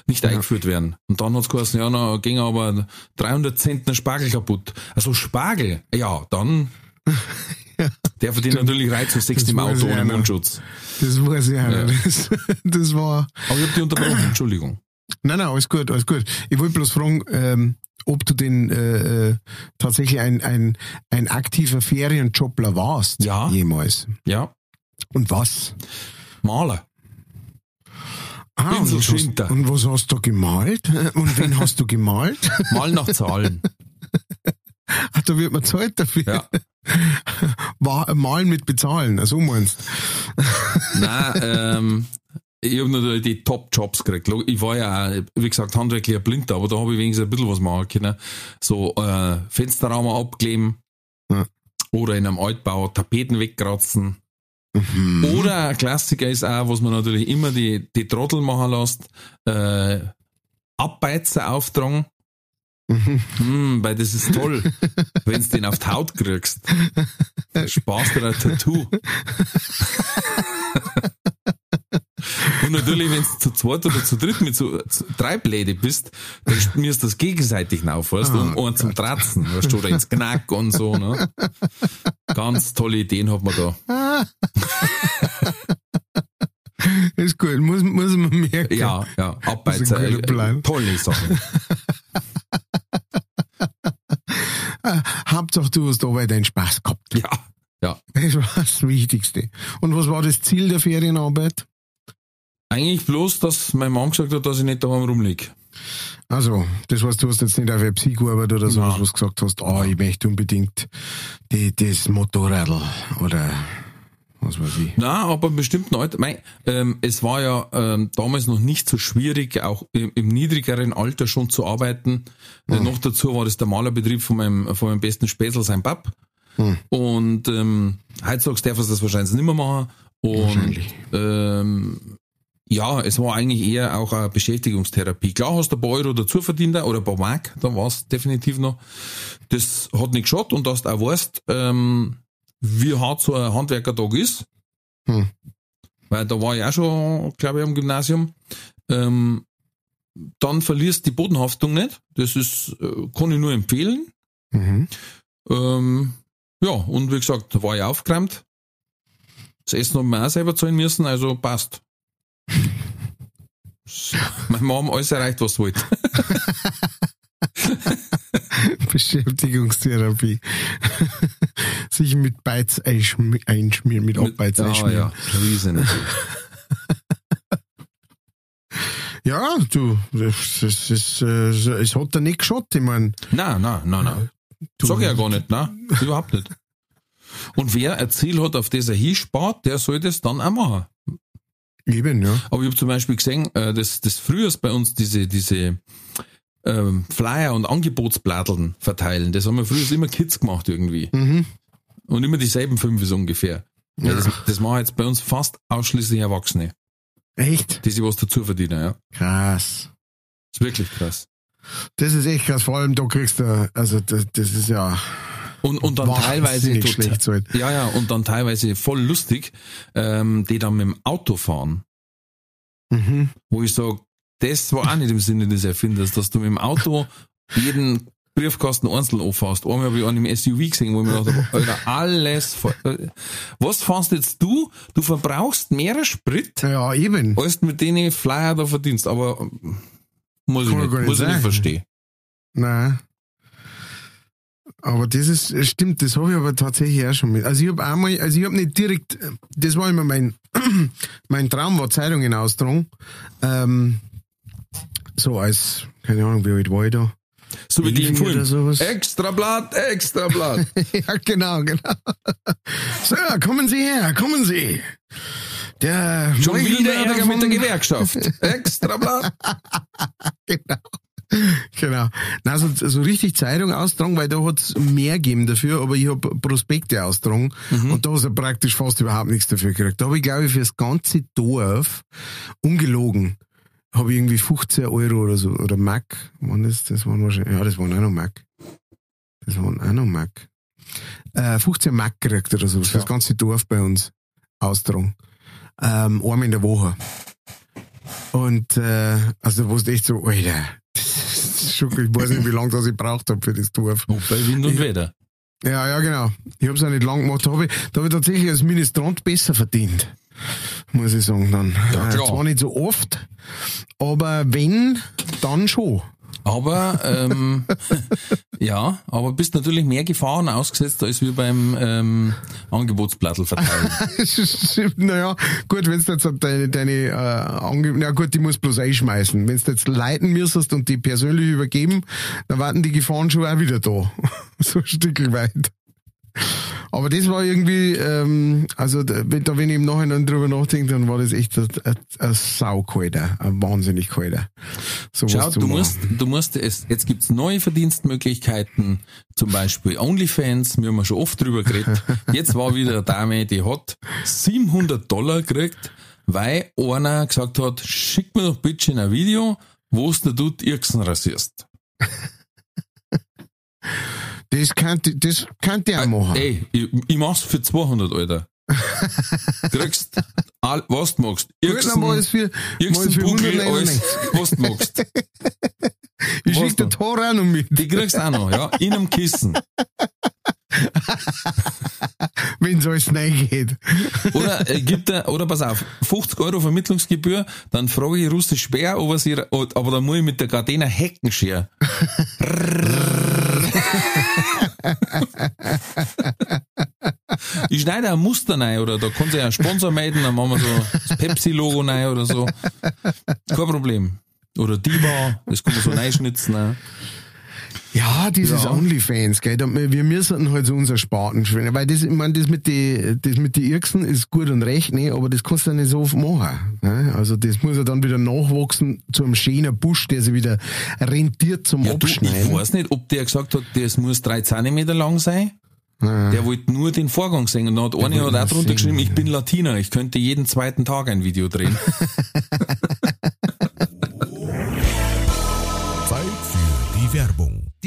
nicht eingeführt werden. Und dann hat's geheißen, ja, na, ging aber 300 Zentner Spargel kaputt. Also Spargel, ja, dann (laughs) der verdient natürlich rein zu sechs Das im Auto ohne. Mundschutz. Das weiß ich Ja. Das, das war. Aber ich hab die unterbrochen, Entschuldigung. Nein, nein, alles gut, alles gut. Ich wollte bloß fragen, ähm, ob du denn äh, äh, tatsächlich ein, ein, ein aktiver Ferienjobler warst. Ja. Jemals. Ja, Und was? Maler. Ah, und, was hast, und was hast du gemalt? (laughs) Und wen hast du gemalt? (laughs) Mal nach Zahlen. Ach, da wird man Zeit dafür. Ja. (laughs) War, malen mit bezahlen, also meinst Nein, ähm, ich habe natürlich die Top-Jobs gekriegt. Ich war ja, auch, wie gesagt, handwerklicher Blinder, aber da habe ich wenigstens ein bisschen was machen können. So äh, Fensterraum abkleben Ja. oder in einem Altbau Tapeten wegkratzen. Mhm. Oder ein Klassiker ist auch, was man natürlich immer die, die Trottel machen lässt, äh, Abbeizer auftragen. Mhm. Hm, weil das ist toll, (laughs) wenn du den auf die Haut kriegst. Spaß dir ein Tattoo. (laughs) Und natürlich, wenn du zu zweit oder zu dritt mit so drei Bläde bist, dann schmierst du das gegenseitig auf, weißt du, um einen zum Tratzen, weißt du, oder ins Knack und so, ne? Ganz tolle Ideen hat man da. (laughs) Ist gut, muss, muss man merken. Ja, ja, Abbeizer, äh, Plan. tolle Sachen. (laughs) Hauptsache, du hast dabei deinen Spaß gehabt. Ja, ja. Das war das Wichtigste. Und was war das Ziel der Ferienarbeit? Eigentlich bloß, dass mein Mann gesagt hat, dass ich nicht daheim rumliege. Also, das heißt, du hast jetzt nicht auf eine Psy gearbeitet oder so, Nein. was du gesagt hast, ah, ich möchte unbedingt die, das Motorradl oder was weiß ich. Na, aber im bestimmten Alter, mein, ähm, es war ja ähm, damals noch nicht so schwierig, auch im, im niedrigeren Alter schon zu arbeiten. Äh, noch dazu war das der Malerbetrieb von meinem, von meinem besten Spätzl, sein Pap. Hm. Und ähm, heutzutage darf er das wahrscheinlich nicht mehr machen. Und ähm, ja, es war eigentlich eher auch eine Beschäftigungstherapie. Klar hast du ein paar Euro dazu verdient oder ein paar Mark, da war es definitiv noch. Das hat nicht geschaut und dass du auch weißt, ähm, wie hart so ein Handwerkertag ist. Hm. Weil da war ich auch schon, glaube ich, am Gymnasium. Ähm, dann verlierst die Bodenhaftung nicht. Das ist, äh, kann ich nur empfehlen. Mhm. Ähm, ja, und wie gesagt, da war ich aufgeräumt. Das Essen haben wir auch selber zahlen müssen, also passt. Meine Mom alles erreicht, was wollte. (laughs) Beschäftigungstherapie. Sich mit Beiz einschmieren, mit Abbeiz mit, einschmieren. Ah, ja, riesen. (laughs) ja, du, das, das, das, äh, es hat da nicht geschaut, ich meine. Nein, nein, nein, nein. Du, Sag ich ja gar nicht, nein, überhaupt nicht. Und wer ein Ziel hat, auf das er hinspart, der soll das dann auch machen. Eben, ja. Aber ich habe zum Beispiel gesehen, äh, dass das früher bei uns diese, diese ähm, Flyer und Angebotsbladeln verteilen. Das haben wir früher immer Kids gemacht irgendwie. Mhm. Und immer dieselben fünf so ungefähr. Ja. ja das, das machen jetzt bei uns fast ausschließlich Erwachsene. Echt? Die sich was dazu verdienen, ja. Krass. Das ist wirklich krass. Das ist echt krass. Vor allem da kriegst du, also das, das ist ja. Und, und dann teilweise schlecht halt. ja ja und dann teilweise voll lustig, ähm, die dann mit dem Auto fahren, mhm. wo ich sage, das war auch nicht im Sinne des Erfinders, dass du mit dem Auto (laughs) jeden Briefkasten einzeln anfährst. Einmal habe ich einen im SUV gesehen, wo ich mir gedacht habe, Alter, alles. Was fährst jetzt du? Du verbrauchst mehr Sprit, ja, eben. als du mit denen Flyer da verdienst. Aber muss Kann ich nicht, muss ich nicht verstehen. Nein. Aber das ist, stimmt, das habe ich aber tatsächlich auch schon mit. Also ich habe einmal, also ich habe nicht direkt, das war immer mein, (clears throat) mein Traum, war Zeitungen austragen. Ähm, so als, keine Ahnung, wie alt war ich da? So wie die im Film. Extra Blatt, extra Blatt. (laughs) ja, genau, genau. So, kommen Sie her, kommen Sie. Der Schon wieder Ärger mit der Gewerkschaft. (laughs) extra Blatt. genau. (laughs) Genau. Na, so, so richtig Zeitung austragen, weil da hat's mehr gegeben dafür, aber ich habe Prospekte austragen mhm. und da hast du praktisch fast überhaupt nichts dafür gekriegt. Da habe ich, glaube ich, fürs ganze Dorf ungelogen habe ich irgendwie 15 Euro oder so, oder Mac, wann ist das? Waren wahrscheinlich, ja, das waren auch noch Mac. Das waren auch noch Mac. Äh, 15 Mac gekriegt oder so, ja. das ganze Dorf bei uns austragen. Ähm, einmal in der Woche. Und, äh, also, wo es echt so, Alter, (laughs) schon, ich weiß nicht, wie lange das ich braucht habe für das Dorf. Und bei Wind und Wetter. Ja, ja, genau. Ich habe es auch nicht lang gemacht. Da habe ich, da hab ich tatsächlich als Ministrant besser verdient muss ich sagen dann. Ja, klar. Zwar nicht so oft, aber wenn, dann schon. Aber ähm, (laughs) ja, aber bist natürlich mehr Gefahren ausgesetzt als wir beim ähm, Angebotsblattel verteilen. (laughs) naja, gut, wenn du jetzt deine, deine äh, Ange na gut, die muss bloß einschmeißen. Wenn du jetzt leiten müsstest und die persönlich übergeben, dann warten die Gefahren schon auch wieder da. (laughs) so ein Stück weit. Aber das war irgendwie, ähm, also da, wenn ich im Nachhinein drüber nachdenke, dann war das echt ein, ein, ein saukalter, ein wahnsinnig kalter. Schau, du musst, du musst es, jetzt gibt's neue Verdienstmöglichkeiten, zum Beispiel OnlyFans, wir haben ja schon oft drüber geredet. (laughs) Jetzt war wieder eine Dame, die hat 700 Dollar gekriegt, weil einer gesagt hat, schick mir doch bitte ein Video, wo du dort Irksen rasierst. (laughs) Das könnte, das könnte ich auch machen. Ey, ich, ich mach's für 200, Alter. (laughs) Kriegst all, was du magst. Irgendein Bugel, alles, was du magst. (laughs) Ich schick dir Tor auch noch mit. Die kriegst du auch noch, ja, in einem Kissen. (laughs) Wenn es alles geht. Oder äh, gibt er, oder pass auf, 50 Euro Vermittlungsgebühr, dann frage ich Russisch Bär, ob er sie, aber dann muss ich mit der Gardena Hecken scheren. Ich schneide ein Muster rein oder da kann sich ein Sponsor melden, dann machen wir so das Pepsi-Logo rein oder so. Kein Problem. Oder Diva, das kann man so reinschnitzen. Ja, dieses ja. Onlyfans, gell, wir müssen halt so unser Spaten schwingen, weil das, ich meine, das mit die, das mit die Irksen ist gut und recht, ne, aber das kannst du ja nicht so oft machen, ne? Also, das muss ja dann wieder nachwachsen zu einem schönen Busch, der sich wieder rentiert zum ja, Abschneiden. Du, ich weiß nicht, ob der gesagt hat, das muss drei Zentimeter lang sein. Der wollte nur den Vorgang sehen. Und dann hat einer hat auch drunter geschrieben, ich bin Latiner, ich könnte jeden zweiten Tag ein Video drehen. (laughs)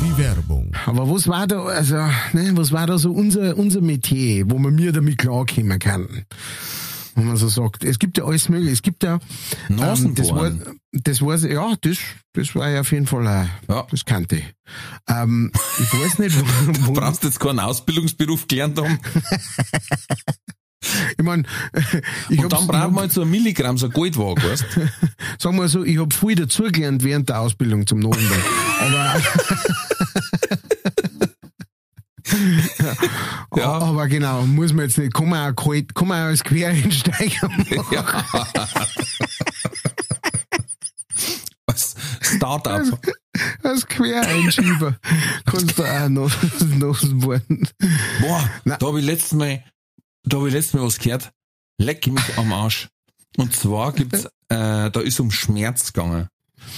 Die Werbung. Aber was war da, also, ne, was war da so unser, unser Metier, wo man mir damit klarkommen kann? Wenn man so sagt. Es gibt ja alles mögliche. Es gibt ja, ähm, das war, das war, ja, das, das war ja auf jeden Fall, äh, ja. das kannte ich. Ähm, ich weiß nicht, wo, wo Du (laughs) brauchst jetzt keinen Ausbildungsberuf gelernt haben. (laughs) Ich meine, (laughs) ich Und dann braucht man halt so ein Milligramm, so ein Goldwagen, weißt (laughs) Sagen wir so, ich habe viel dazugelernt während der Ausbildung zum Notenband. aber, (laughs) ja. aber genau, muss man jetzt nicht, kann man auch, kalt, kann man auch als Quereinsteiger machen. Ja. Startup. Als, Quereinschieber kannst du auch noch Nosenbohren. Boah, Nein. da habe ich letztes Mal da habe ich letztes Mal was gehört. Leck mich am Arsch. Und zwar gibt's, (laughs) äh, da ist um Schmerz gegangen.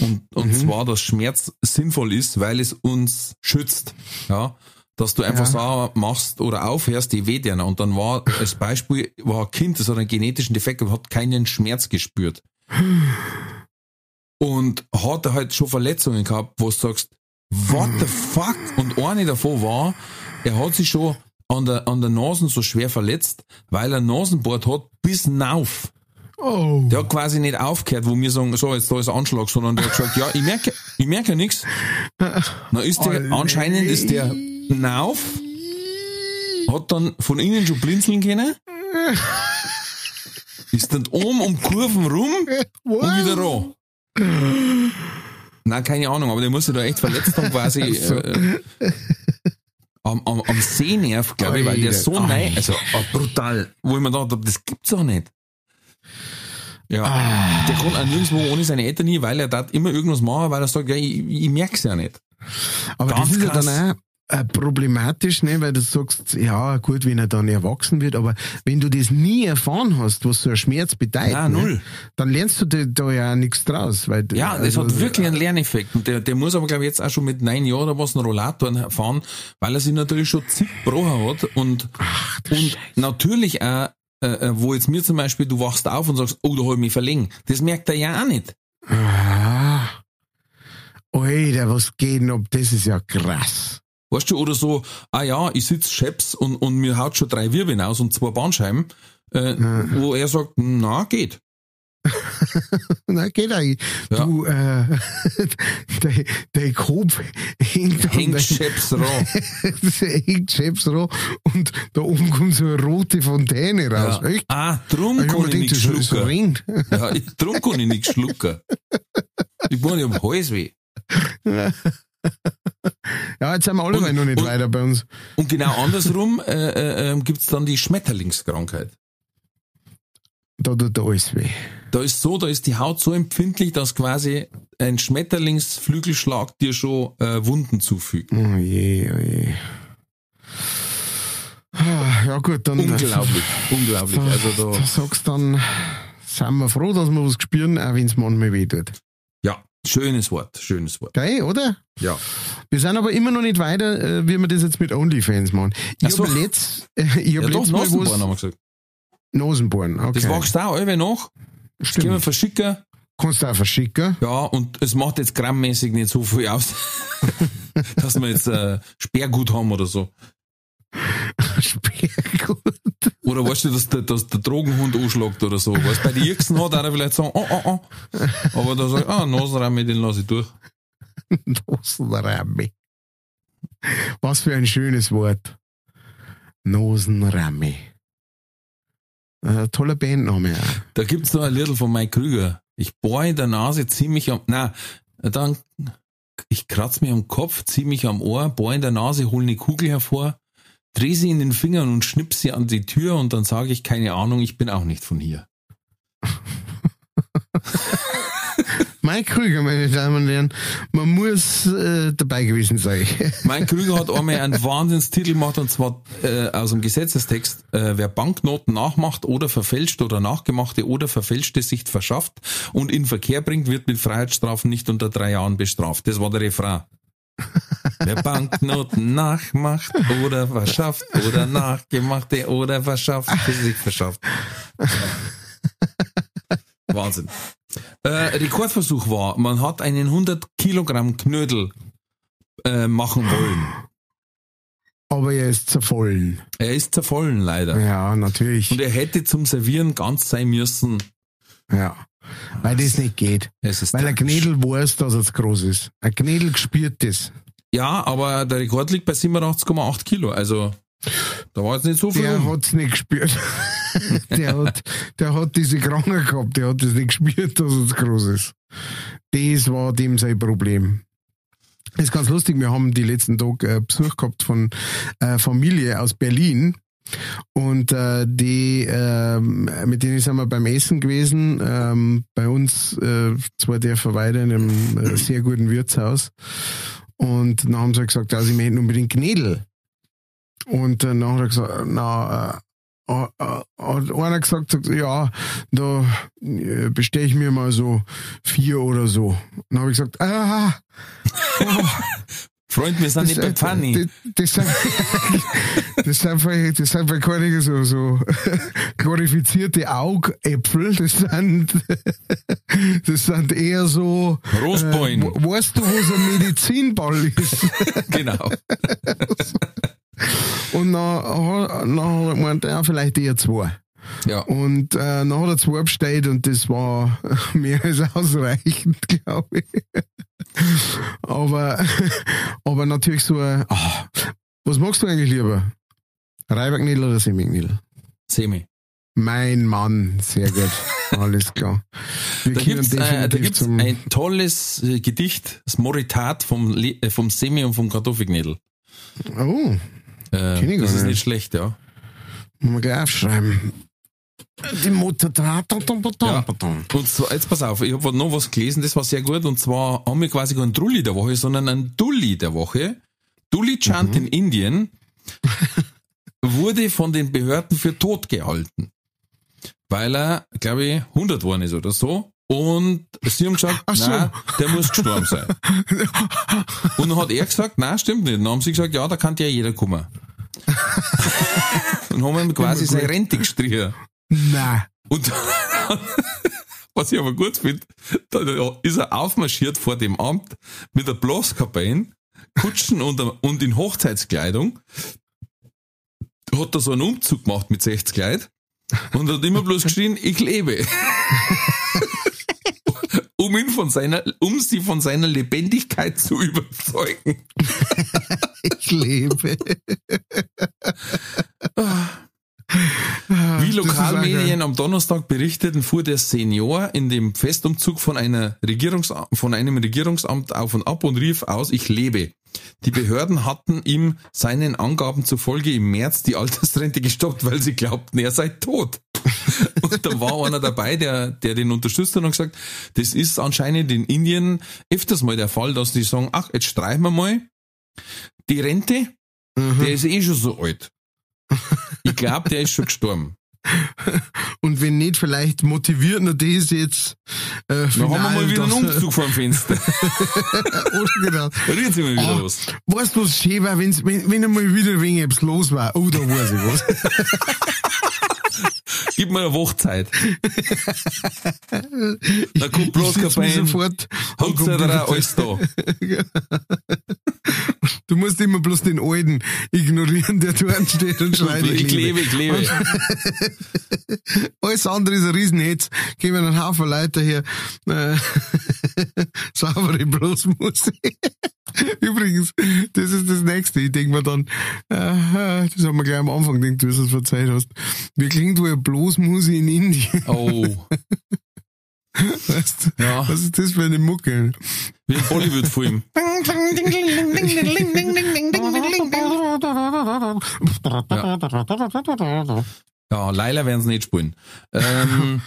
Und, und mhm. zwar, dass Schmerz sinnvoll ist, weil es uns schützt. Ja. Dass du einfach ja. so machst oder aufhörst, die weh dir. Und dann war, als Beispiel, war ein Kind, das hat einen genetischen Defekt und hat keinen Schmerz gespürt. Und hat halt schon Verletzungen gehabt, wo du sagst, what the fuck? Und eine davon war, er hat sich schon an der, an der Nase so schwer verletzt, weil er Nasenbord hat bis nauf. Oh. Der hat quasi nicht aufgehört, wo wir sagen, so, jetzt da ist Anschlag, sondern der hat gesagt, ja, ich merke, ich merke nichts. Na ist der, anscheinend ist der nauf, hat dann von innen schon blinzeln können, ist dann oben um Kurven rum What? und wieder ran. Nein, keine Ahnung, aber der muss sich da echt verletzt haben, quasi. (laughs) Äh, am, am, am Sehnerv, glaube ich, weil der so nein, also oh, brutal, wo ich mir gedacht habe, das gibt's doch nicht. Ja, ah. der kann auch nirgendwo ohne seine Eltern nie, weil er da immer irgendwas machen, weil er sagt, ja, ich, ich merk's ja nicht. Aber Ganz das ist ja dann auch, äh, problematisch, ne, weil du sagst, ja, gut, wenn er dann erwachsen wird, aber wenn du das nie erfahren hast, was so ein Schmerz bedeutet, ja, null. Ne, dann lernst du da, da ja nichts draus. Weil, ja, das also, hat wirklich einen Lerneffekt. Und der, der muss aber, glaube ich, jetzt auch schon mit neun Jahren oder was einen Rollator fahren, weil er sich natürlich schon zig gebrochen hat und, Ach, und natürlich auch, äh, äh, wo jetzt mir zum Beispiel, du wachst auf und sagst, oh, da habe ich mich verlegen. Das merkt er ja auch nicht. Ah. Alter, was geht denn ab? Das ist ja krass. Weißt du, oder so, ah ja, ich sitze Scheps und, und mir haut schon drei Wirbeln aus und zwei Bandscheiben, äh, mhm. wo er sagt, na, geht. (laughs) na, geht eigentlich. Ja. Du, äh, (laughs) der, der Kopf hängt, (laughs) hängt Scheps ran. hängt Scheps ran und da oben kommt so eine rote Fontäne raus. Ja. Ah, drum kann ich, ich nichts schlucken. ja, drum kann ich nichts schlucken. Ich bin ja am Hals weh. Ja, jetzt sind wir alle und, noch nicht und, weiter bei uns. Und genau andersrum äh, äh, ähm, gibt es dann die Schmetterlingskrankheit. Da tut alles weh. Da ist so, da ist die Haut so empfindlich, dass quasi ein Schmetterlingsflügelschlag dir schon äh, Wunden zufügt. Oh je, oh je. Ah, ja gut, dann. Unglaublich, unglaublich. Da, also da, da sagst dann, sind wir froh, dass wir was spüren, auch wenn es manchmal weh tut. Schönes Wort, schönes Wort. Geil, oder? Ja. Wir sind aber immer noch nicht weiter, äh, wie wir das jetzt mit OnlyFans machen. Ich so. habe letzt, (laughs) ich hab ja, letzt Mal was... haben wir gesagt. Nosenbohren, okay. Das wachst du auch alle noch. Das können wir verschicken. Kannst du auch verschicken. Ja, und es macht jetzt grammmäßig nicht so viel aus, (laughs) dass wir jetzt äh, Sperrgut haben oder so. (laughs) Sperrgut. Oder weißt du, dass der, dass der Drogenhund anschlagt oder so. Weißt bei den Irksen hat er vielleicht sagen, oh, oh, oh. Aber da sagt ah, Nasenramme, den lasse ich durch. (laughs) Nasenramme. Was für ein schönes Wort. Nosenramme. Äh, toller Bandname. Ja. Da gibt's noch ein Little von Mike Krüger. Ich bohre in der Nase, zieh mich am, na, dann, ich kratze mich am Kopf, zieh mich am Ohr, bohre in der Nase, hol eine Kugel hervor, drehe sie in den Fingern und schnipp sie an die Tür und dann sage ich, keine Ahnung, ich bin auch nicht von hier. (laughs) Mike Krüger, meine Damen und Herren, man muss äh, dabei gewesen sein. (laughs) Mike Krüger hat einmal einen Wahnsinnstitel gemacht und zwar äh, aus dem Gesetzestext, äh, wer Banknoten nachmacht oder verfälscht oder nachgemachte oder verfälschte Sicht verschafft und in Verkehr bringt, wird mit Freiheitsstrafen nicht unter drei Jahren bestraft. Das war der Refrain. Wer Banknoten nachmacht oder verschafft oder nachgemachte oder verschafft, sich verschafft. Wahnsinn. Äh, Rekordversuch war, man hat einen 100 Kilogramm Knödel äh, machen wollen. Aber er ist zerfallen. Er ist zerfallen, leider. Ja, natürlich. Und er hätte zum Servieren ganz sein müssen. Ja. Weil das nicht geht. Weil ein Knädel weiß, dass er zu groß ist. Ein Knädel spürt das. Ja, aber der Rekord liegt bei 87,8 Kilo. Also da war jetzt nicht so viel. Der hat es nicht gespürt. (laughs) der, hat, der hat diese Krankheit gehabt, der hat es nicht gespürt, dass es groß ist. Das war dem sein Problem. Das ist ganz lustig, wir haben die letzten Tage äh, Besuch gehabt von äh, Familie aus Berlin. Und äh, die, äh, mit denen sind wir beim Essen gewesen. Ähm, bei uns, äh, zwar der verweilt in einem äh, sehr guten Wirtshaus. Und dann haben sie gesagt, also ich möchte unbedingt Knädel. Und äh, dann hat er gesagt, na, äh, hat einer gesagt, ja, da äh, bestelle ich mir mal so vier oder so. Dann habe ich gesagt, ah, (laughs) oh, Freund, wir sind das, nicht bei Pfanni. Das, das, sind, das, sind, das sind keine so, so (laughs) glorifizierte Augäpfel. Das sind, (laughs) das sind eher so. Rosbein. Äh, weißt du, wo so ein Medizinball ist? (laughs) genau. Und dann, dann hat er vielleicht eher zwei. Ja. Und äh, dann hat er zwei bestellt und das war (laughs) mehr als ausreichend, glaube ich. aber, (laughs) aber natürlich so, äh, oh, was magst du eigentlich lieber? Reiberknädel oder Semiknädel? Semi. Mein Mann, sehr gut. (laughs) Alles klar. Wir da gibt's, äh, da gibt's ein tolles äh, Gedicht, das Moritat vom, äh, vom Semi und vom Kartoffelknädel. Oh. Äh, das ist nicht schlecht, ja. Muss man gleich aufschreiben. Die Mutter ja. Und so, jetzt pass auf, ich habe noch was gelesen, das war sehr gut, und zwar haben wir quasi keinen Drulli der Woche, sondern einen Dulli der Woche. Dulli Chant mhm. in Indien (laughs) wurde von den Behörden für tot gehalten. Weil er, glaube ich, 100 worden ist oder so. Und sie haben gesagt, Ach so. nein, der muss gestorben sein. (laughs) Und dann hat er gesagt, nein, stimmt nicht. Dann haben sie gesagt, ja, da kann ja jeder kommen. (laughs) und haben ihm quasi seine Rente gestrichen. Nein. Und (laughs) was ich aber gut finde, da ist er aufmarschiert vor dem Amt mit der Blaskappe Kutschen und, und in Hochzeitskleidung. Hat da so einen Umzug gemacht mit 60 Kleid und hat immer bloß geschrien, ich lebe (laughs) um ihn von seiner, um sie von seiner Lebendigkeit zu überzeugen. (laughs) ich lebe. Wie Lokalmedien am Donnerstag berichteten, fuhr der Senior in dem Festumzug von einer Regierungs von einem Regierungsamt auf und ab und rief aus, ich lebe. Die Behörden hatten ihm seinen Angaben zufolge im März die Altersrente gestoppt, weil sie glaubten, er sei tot. (laughs) Und da war einer dabei, der, der den unterstützt hat und gesagt, das ist anscheinend in Indien öfters mal der Fall, dass die sagen, ach, jetzt streichen wir mal die Rente, mhm. der ist eh schon so alt. (laughs) Ich glaube, der ist schon gestorben. Und wenn nicht, vielleicht motiviert er das jetzt. Äh, Dann haben wir mal wieder einen Umzug vor dem Fenster. (laughs) Oder genau. (laughs) Reden sie mal wieder oh, los. Weißt du, was schön war, wenn's, wenn, wenn einmal wieder wenig etwas los war? Oh, da weiß ich was. (laughs) Gib mir eine Woche Zeit. da kommt bloß kein Bein. sofort. Hauptsache alles da. Du musst immer bloß den Alten ignorieren, der dort steht und schreit. Ich lebe, ich lebe. Alles andere ist ein Riesenhetz. Gehen wir einen Haufen Leute hier. Äh, (laughs) saubere Bluesmusik. Übrigens, das ist das Nächste. Ich denke mir dann, äh, das haben wir gleich am Anfang gedacht, du es verzeiht hast. Wie klingt wohl Bluesmusik in Indien? Oh. Weißt du, ja. Was ist das für eine Mucke? Wie ein Bollywood-Film. Ja, ja leider werden sie nicht spielen. Ähm,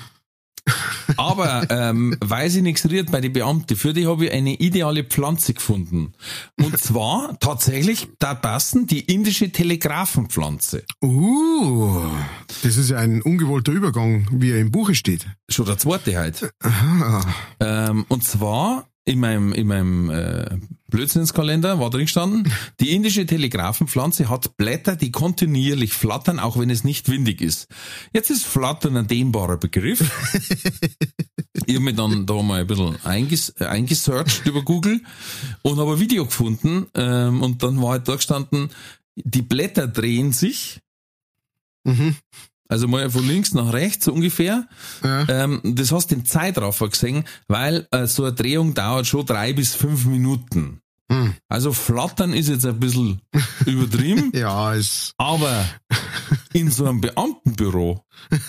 aber ähm, weil sie nichts rührt bei den Beamten, für die habe ich eine ideale Pflanze gefunden. Und zwar tatsächlich, da passen die indische Telegrafenpflanze. Uh, das ist ja ein ungewollter Übergang, wie er im Buche steht. Schon der zweite halt. Ähm, und zwar in meinem, in meinem äh, Blödsinnskalender war drin gestanden, die indische Telegrafenpflanze hat Blätter, die kontinuierlich flattern, auch wenn es nicht windig ist. Jetzt ist Flattern ein dehnbarer Begriff. (laughs) ich habe mich dann da mal ein bisschen einges eingesearched über Google und habe ein Video gefunden ähm, und dann war halt da gestanden, die Blätter drehen sich. Mhm. Also mal von links nach rechts so ungefähr. Ja. Ähm, das hast du den Zeitraffer gesehen, weil äh, so eine Drehung dauert schon drei bis fünf Minuten. Hm. Also flattern ist jetzt ein bisschen (laughs) übertrieben. ja, ist. Aber in so einem Beamtenbüro. (laughs)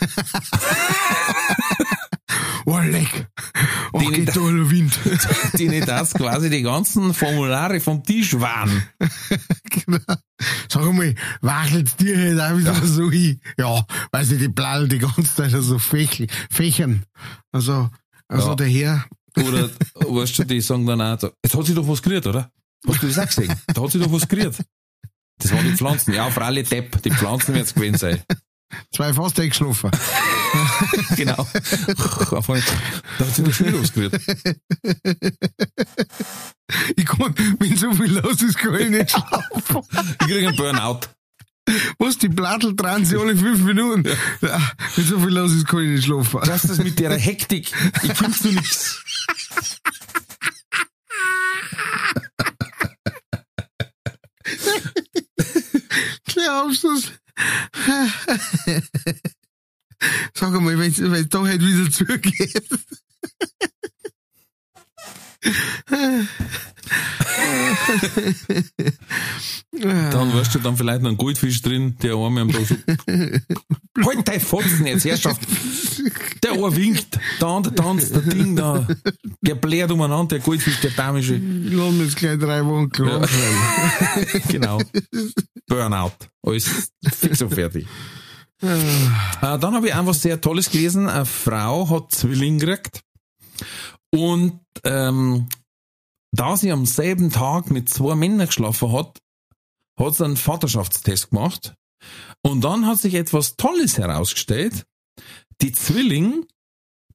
oh, leck. Oh, die geht toller Wind. (laughs) die nicht das quasi die ganzen Formulare vom Tisch waren. genau. Sag mal, wachelt dir nicht auch wieder ja. so hin? Ja, weil sie die Blallen die ganze Zeit so fächern. Also, also ja. der Herr. Oder, weißt du, die sagen dann auch, jetzt hat sich doch was gerührt, oder? Hast du das auch gesehen? Da hat sich doch was gerührt. Das waren die Pflanzen. Ja, auf alle Depp, die Pflanzen werden es gewesen sein. Zwei fast eingeschlafen. (laughs) genau. Auf einmal, da hat sich doch schon was gerührt. Ich kann, wenn so viel los ist, kann ich nicht schlafen. Ich kriege einen Burnout. Was, die Plattel dran sie alle fünf Minuten? Ja. Wenn so viel los ist, kann ich nicht schlafen. Du hast das mit der Hektik. Ich kriegst du nix. Du's? Sag mal, wenn es da halt wieder zugeht. Dann weißt du dann vielleicht noch einen Goldfisch drin, der Arme am Tag so. (laughs) halt dein Fotzen jetzt, Herrschaft! Der Ohr winkt, der andere tanzt, der Ding da, der bläht umeinander, der Goldfisch, der damische. Lass mich jetzt gleich drei Wochen klar ja. (laughs) Genau. Burnout. Alles fix und fertig. äh, dann habe ich einfach sehr Tolles gelesen. Eine Frau hat Zwilling gekriegt und ähm, da sie am selben Tag mit zwei Männern geschlafen hat, hat sie einen Vaterschaftstest gemacht. Und dann hat sich etwas Tolles herausgestellt. Die Zwilling,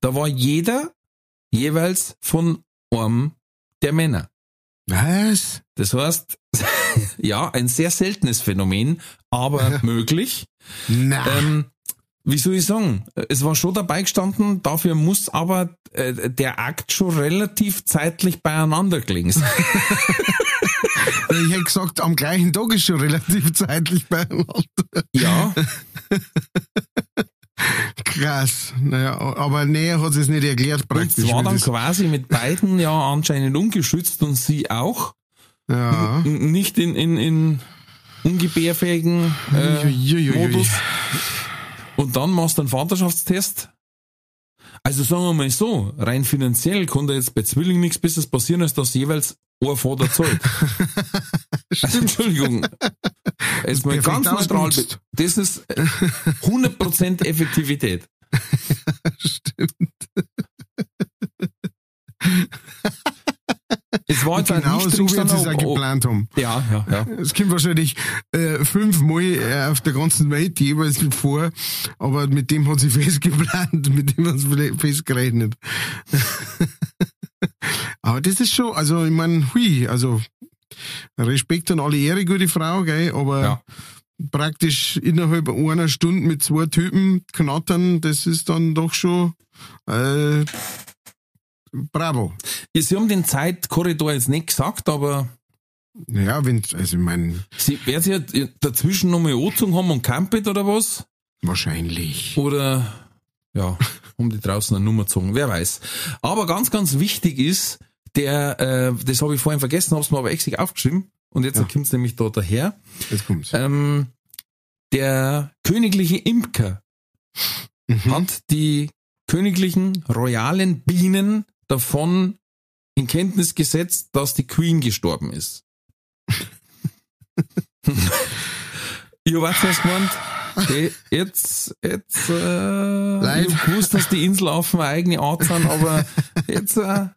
da war jeder jeweils von einem der Männer. Was? Das heißt, (laughs) ja, ein sehr seltenes Phänomen, aber (laughs) möglich. Na. Ähm, wie soll ich sagen? Es war schon dabei gestanden, dafür muss aber äh, der Akt schon relativ zeitlich beieinander gelegen sein. (laughs) ich hätte gesagt, am gleichen Tag ist schon relativ zeitlich beieinander. Ja. (laughs) Krass. Naja, aber näher hat sie es nicht erklärt praktisch. Und zwar dann quasi mit beiden ja anscheinend ungeschützt und sie auch. Ja. N nicht in, in, in ungebärfähigen äh, Modus. Und dann machst du einen Vaterschaftstest. Also sagen wir mal so, rein finanziell kann da jetzt bei Zwillingen nichts Besseres passieren, als dass jeweils ein Vater zahlt. (laughs) also, Entschuldigung. Jetzt mal ganz neutral. Das ist 100% Effektivität. (laughs) Stimmt. Es war jetzt genau nicht so, wie sie es auch geplant haben. Ja, ja, ja. Es kommt wahrscheinlich äh, fünfmal äh, auf der ganzen Welt jeweils vor, aber mit dem hat sie (laughs) festgeplant, mit dem hat sie festgerechnet. (laughs) aber das ist schon, also ich meine, hui, also Respekt an alle Ehre, gute Frau, gell, aber ja. praktisch innerhalb einer Stunde mit zwei Typen knattern, das ist dann doch schon äh, Bravo. Sie haben den Zeitkorridor jetzt nicht gesagt, aber. Ja, wenn, also ich meine. Sie, werden Sie ja dazwischen nochmal angezogen haben und campet oder was? Wahrscheinlich. Oder, ja, um die draußen eine Nummer gezogen, wer weiß. Aber ganz, ganz wichtig ist, der, äh, das habe ich vorhin vergessen, habe es mir aber extra aufgeschrieben und jetzt ja. kommt es nämlich da daher. Jetzt kommt's. Ähm, der königliche Imker mhm. hat die königlichen royalen Bienen davon in Kenntnis gesetzt, dass die Queen gestorben ist. ich hab auch zuerst gemeint, hey, jetzt, jetzt, äh, ich hab gewusst, dass die Inselaffen eine eigene Art sind, aber jetzt, äh,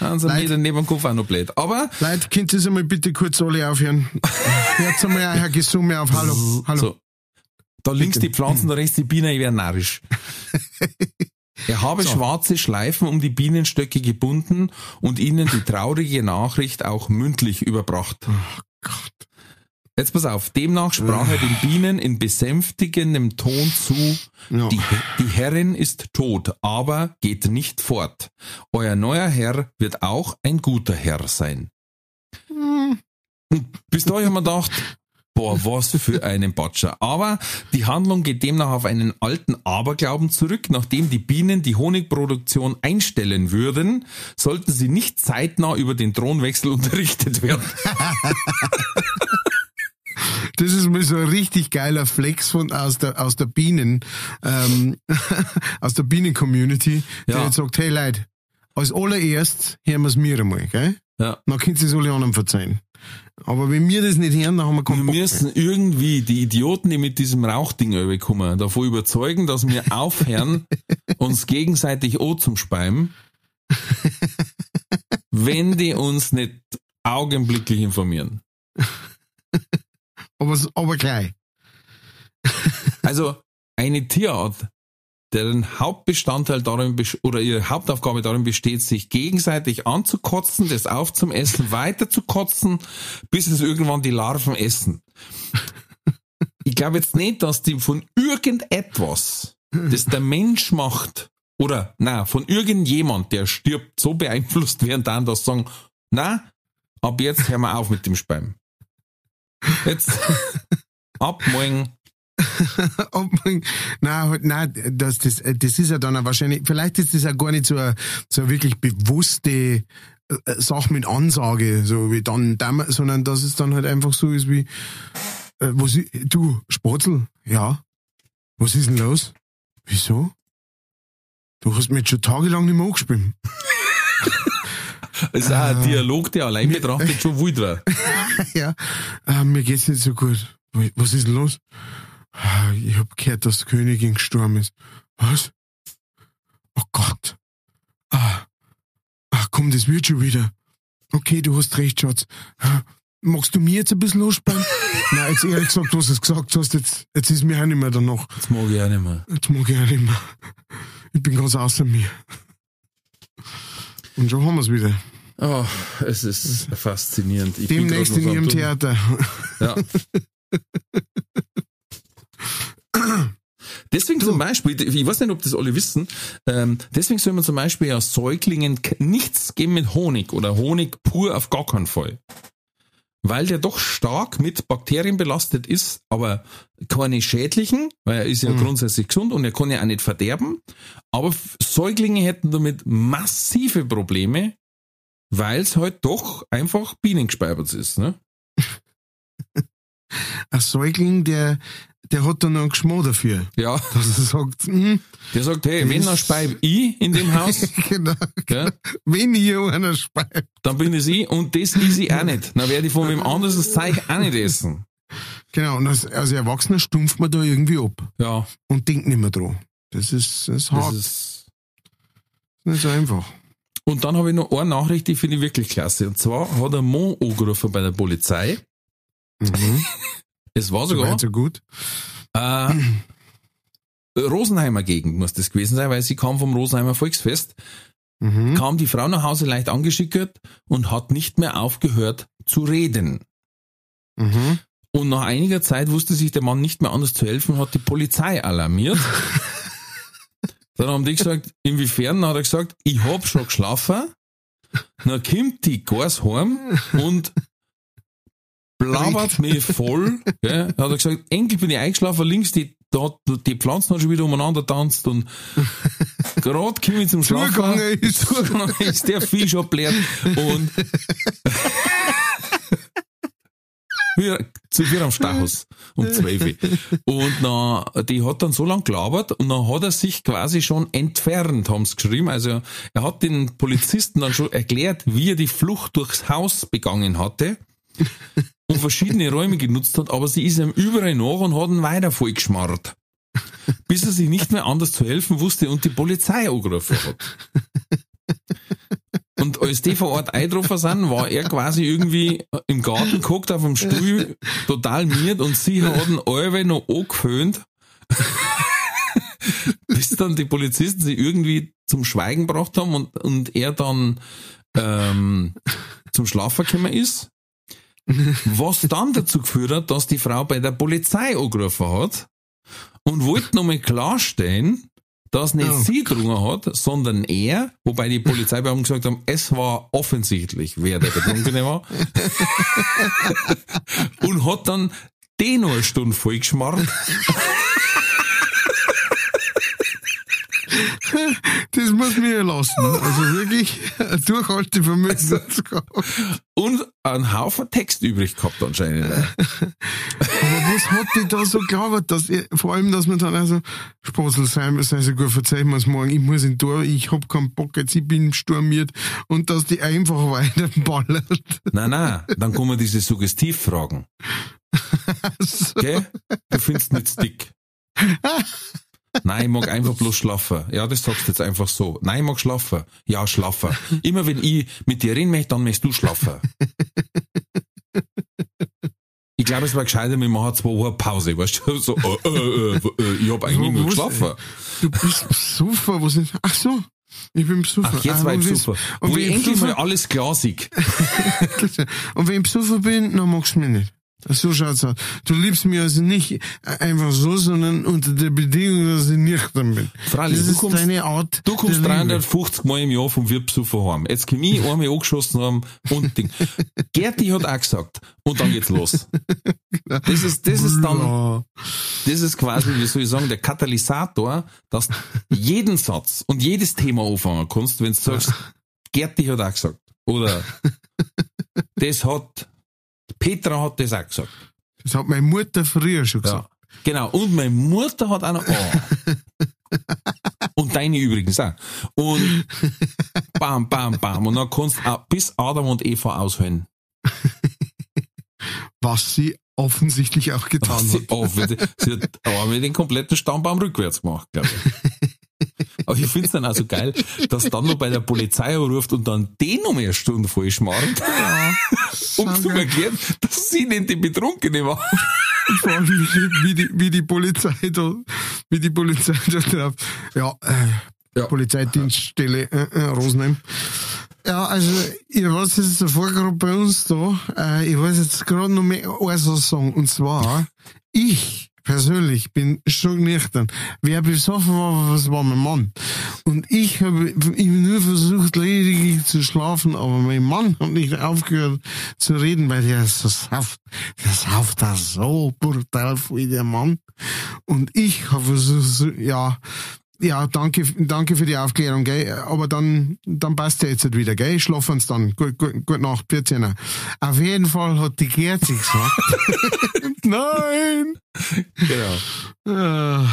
haben sie mir neben dem Kopf auch noch blöd. Aber. Leute, könnt ihr einmal bitte kurz alle aufhören? Jetzt einmal euer Gesumme auf Hallo. Hallo. So. Da links die Pflanzen, da rechts die Bienen, ich wäre narrisch. (laughs) Er habe so. schwarze Schleifen um die Bienenstöcke gebunden und ihnen die traurige Nachricht auch mündlich überbracht. Oh Gott. Jetzt pass auf, demnach sprach er den Bienen in besänftigendem Ton zu, ja. die, die Herrin ist tot, aber geht nicht fort. Euer neuer Herr wird auch ein guter Herr sein. Hm. Bis dahin haben wir gedacht, boah, was für einen Batscher. Aber die Handlung geht demnach auf einen alten Aberglauben zurück. Nachdem die Bienen die Honigproduktion einstellen würden, sollten sie nicht zeitnah über den Thronwechsel (laughs) unterrichtet werden. Das ist mal so ein richtig geiler Flex von aus der aus der Bienen ähm, (laughs) aus der Bienen-Community, der ja. jetzt sagt, hey Leute, als allererst hören wir es mir einmal, gell? Ja. Dann könnt ihr es alle anderen verzeihen. Aber wenn wir das nicht hören, dann haben wir keinen Wir müssen mehr. irgendwie die Idioten, die mit diesem Rauchding überkommen, davon überzeugen, dass wir (laughs) aufhören, uns gegenseitig O zum Speimen, wenn die uns nicht augenblicklich informieren. (laughs) aber, aber gleich. also, eine Tierart, deren Hauptbestandteil darin oder ihre Hauptaufgabe darin besteht, sich gegenseitig anzukotzen, das aufzumessen, weiter zu kotzen, bis es irgendwann die Larven essen. Ich glaube jetzt nicht, dass die von irgendetwas, das der Mensch macht, oder na von irgendjemand, der stirbt, so beeinflusst werden dann, dass sagen, na, ab jetzt hören wir auf mit dem Speim. Jetzt ab morgen nein, halt, nein, das, das, das ist ja dann wahrscheinlich, vielleicht ist das ja gar nicht so eine, so eine wirklich bewusste äh, Sache mit Ansage, so wie dann, sondern dass es dann halt einfach so ist wie, äh, was, du, Spatzel, ja, was ist denn los? Wieso? Du hast mich schon tagelang nicht mehr angespielt. Das (laughs) ist auch ein Dialog, der allein betrachtet schon wild war. (laughs) ja, äh, mir geht's nicht so gut. Was ist denn los? Ich hab gehört, dass die Königin gestorben ist. Was? Oh Gott. Ah, ach komm, das wird schon wieder. Okay, du hast recht, Schatz. Ah, magst du mir jetzt ein bisschen losspannen? (laughs) Nein, jetzt ehrlich gesagt, was du gesagt hast, jetzt, jetzt ist mir auch nicht mehr danach. Jetzt mag ich auch nicht mehr. Jetzt mag ich auch nicht mehr. Ich bin ganz außer mir. Und schon haben wir es wieder. Oh, es ist faszinierend. Ich Demnächst in Ihrem Theater. Ja. (laughs) Deswegen zum Beispiel, ich weiß nicht, ob das alle wissen, ähm, deswegen soll man zum Beispiel aus Säuglingen nichts geben mit Honig oder Honig pur auf gar keinen Fall. Weil der doch stark mit Bakterien belastet ist, aber keine schädlichen, weil er ist ja mhm. grundsätzlich gesund und er kann ja auch nicht verderben. Aber Säuglinge hätten damit massive Probleme, weil es halt doch einfach bienengespeibert ist. Ne? (laughs) Ein Säugling, der der hat dann einen Geschmack dafür. Ja. Dass er sagt, hm, Der sagt, hey, wenn er speib ich in dem Haus. (laughs) genau, genau. Wenn hier einer speibt. Dann bin es ich und das ist ich auch nicht. Dann werde ich von wem anderes das Zeug auch nicht essen. Genau, und als, als Erwachsener stumpft man da irgendwie ab. Ja. Und denkt nicht mehr dran. Das ist, das ist hart. Das ist nicht so einfach. Und dann habe ich noch eine Nachricht, die finde ich wirklich klasse. Und zwar hat ein Mann angerufen bei der Polizei. Mhm. (laughs) Es war sogar. So, so gut. Äh, Rosenheimer Gegend muss das gewesen sein, weil sie kam vom Rosenheimer Volksfest. Mhm. Kam die Frau nach Hause leicht angeschickert und hat nicht mehr aufgehört zu reden. Mhm. Und nach einiger Zeit wusste sich der Mann nicht mehr anders zu helfen, hat die Polizei alarmiert. (laughs) Dann haben die gesagt, inwiefern? Dann hat er gesagt, ich hab schon geschlafen. Dann kommt die Gas heim und blabbert mich voll. Gell? (laughs) Hat er gesagt, Enkel bin ich eingeschlafen, links die, da, die Pflanzen haben schon wieder umeinander tanzt und (laughs) gerade komme ich zum Schlafen. (laughs) Ist. Ist der Fisch ableert und wir, zu viel am Stachus um zwölf. Und na, die hat dann so lang gelabert und dann hat er sich quasi schon entfernt, haben sie geschrieben. Also er hat den Polizisten dann schon erklärt, wie er die Flucht durchs Haus begangen hatte. Und verschiedene Räume genutzt hat, aber sie ist ihm überall nach und hat ihn weiter vollgeschmarrt. Bis er sich nicht mehr anders zu helfen wusste und die Polizei angerufen hat. Und als die vor Ort eingetroffen sind, war er quasi irgendwie im Garten geguckt auf dem Stuhl, total miert und sie hat ihn alle noch angeföhnt. Bis dann die Polizisten sie irgendwie zum Schweigen gebracht haben und, und er dann ähm, zum Schlafen gekommen ist. Was dann dazu geführt hat, dass die Frau bei der Polizei angerufen hat und wollte nochmal klarstellen, dass nicht oh. sie drungen hat, sondern er, wobei die Polizeibeamten gesagt haben, es war offensichtlich, wer der Betrunkene war. (laughs) und hat dann den noch eine Stunde vollgeschmarrt. (laughs) Das muss mir lassen. Also wirklich Durchhaltevermögen also, Und einen Haufen Text übrig gehabt anscheinend. (laughs) Aber was hat die da so geglaubt, dass ihr, vor allem, dass man dann also Spaßel sein, sei so gut, verzeihen wir es morgen, ich muss in Tor, ich hab keinen Bock, jetzt ich bin stormiert und dass die einfach weiter ballert. Nein, nein, dann kommen diese Suggestivfragen. (laughs) so. Gell? Du findest nicht dick. Nein, ich mag einfach bloß schlafen. Ja, das sagst du jetzt einfach so. Nein, ich mag schlafen. Ja, schlafen. Immer wenn ich mit dir reden möchte, dann möchtest du schlafen. Ich glaube, es war gescheiter, wir machen zwei Wochen Pause, weißt du, so, äh, äh, äh, äh ich hab eigentlich nur geschlafen. Du bist super, was ist, ach so. Ich bin besoffen. Ach, jetzt ah, war ich besoffen. Wo ich endlich mal alles glasig. (laughs) und wenn ich besoffen bin, dann magst du mich nicht. So schaut's aus. Du liebst mich also nicht einfach so, sondern unter der Bedingung, dass ich nüchtern bin. Freilich, das ist kommst, deine Art. Du kommst 350 Mal im Jahr vom Wirbsufer heim. Jetzt komm ich einmal angeschossen haben und Ding. (laughs) Gerti hat auch gesagt. Und dann geht's los. Das ist, das ist dann, das ist quasi, wie soll ich sagen, der Katalysator, dass jeden Satz und jedes Thema anfangen kannst, wenn du sagst, Gerti hat auch gesagt. Oder, (laughs) das hat, Petra hat das auch gesagt. Das hat meine Mutter früher schon gesagt. Ja, genau. Und meine Mutter hat auch noch, oh. (laughs) Und deine übrigens auch. Und bam, bam, bam. Und dann kannst du bis Adam und Eva aushören. (laughs) Was sie offensichtlich auch getan Was hat. Sie, sie hat (laughs) aber den kompletten Stammbaum rückwärts gemacht, glaube ich. Aber ich finde es dann auch so geil, dass dann noch bei der Polizei ruft und dann den um eine Stunde vollschmarrt, ja, um zu erklären, dass sie nicht die Betrunkene war. Vor allem, wie, die, wie die Polizei da, wie die Polizei (laughs) da drauf, ja, äh, ja. Polizeidienststelle äh, äh, Rosenheim. Ja, also ich weiß jetzt davor gerade bei uns da, äh, ich weiß jetzt gerade noch mehr eine sagen, und zwar, ich persönlich bin schon nüchtern. Wer besoffen war, was war mein Mann. Und ich habe nur versucht, lediglich zu schlafen, aber mein Mann hat nicht aufgehört zu reden, weil der ist so sauft. Der sauft da so brutal wie der Mann. Und ich habe versucht, ja, ja, danke, danke für die Aufklärung, gell? Aber dann, dann passt ja jetzt halt wieder, gell? Schlafen uns dann. Gut, gut, gut Nacht, 14. Auf jeden Fall hat die Gerzi gesagt. (laughs) Nein! (laughs) Genau.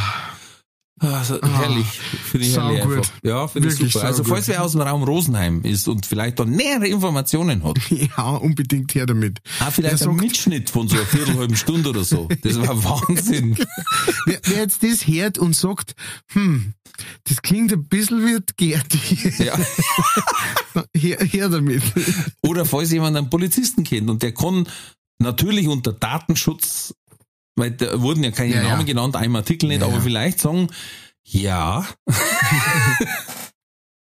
Also, herrlich. Finde ich herrlich gut. Ja, finde ich super. Also, falls wer aus dem Raum Rosenheim ist und vielleicht da nähere Informationen hat. (laughs) Ja, unbedingt her damit. Ah, vielleicht ein Mitschnitt von so einer viertelhalben Stunde oder so. Das war (laughs) Wahnsinn. wer, wer, jetzt das hört und sagt, hm, das klingt ein bisschen wie Gerti. Ja. (laughs) her, her damit. Oder falls jemand einen Polizisten kennt und der kann natürlich unter Datenschutz weil da wurden ja keine ja, Namen ja. genannt, einem Artikel nicht, ja, aber vielleicht sagen, ja, (laughs)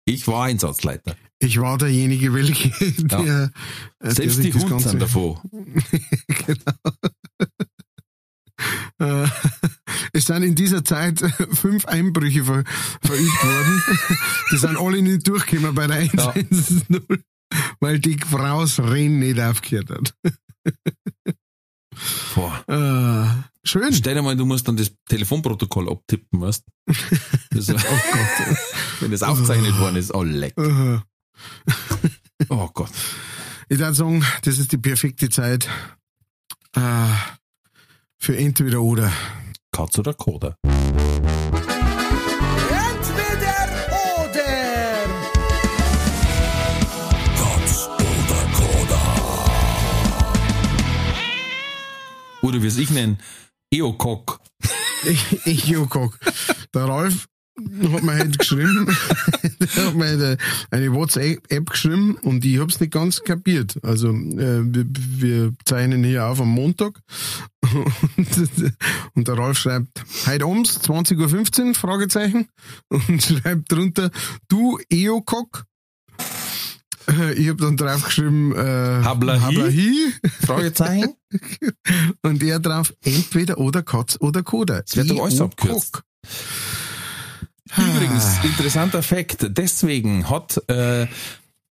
ich war Einsatzleiter. Ich war derjenige, welche, der, Selbst der die Hunde sind davon. (laughs) genau. (laughs) Äh, es sind in dieser Zeit fünf Einbrüche ver, verübt worden. Die sind alle nicht durchgekommen bei der 110, weil die Frau das Rennen nicht aufgehört hat. Boah. Äh, schön. Stell dir mal, du musst dann das Telefonprotokoll abtippen, weißt das, (laughs) Oh Gott. Wenn das aufgezeichnet worden ist, oh leck. oh Gott. Ich würde sagen, das ist die perfekte Zeit äh, für entweder oder. Katz oder Koda. Oder wie es ich nenne, Eocock. (laughs) Eocock. Der Ralf hat mir halt geschrieben, (laughs) der hat mir halt eine WhatsApp geschrieben und ich hab's nicht ganz kapiert. Also äh, wir, wir zeichnen hier auf am Montag und, (laughs) und der Ralf schreibt, heute abends, 20.15 Uhr, Fragezeichen, und schreibt drunter, du Eocock, (laughs) ich habe dann draufgeschrieben, äh, Hablahi? Hablahi. Fragezeichen. (laughs) Und er drauf, entweder oder Katz oder Koda. Das wird doch alles abgekürzt. Cock. Übrigens, interessanter Fakt. Deswegen hat äh,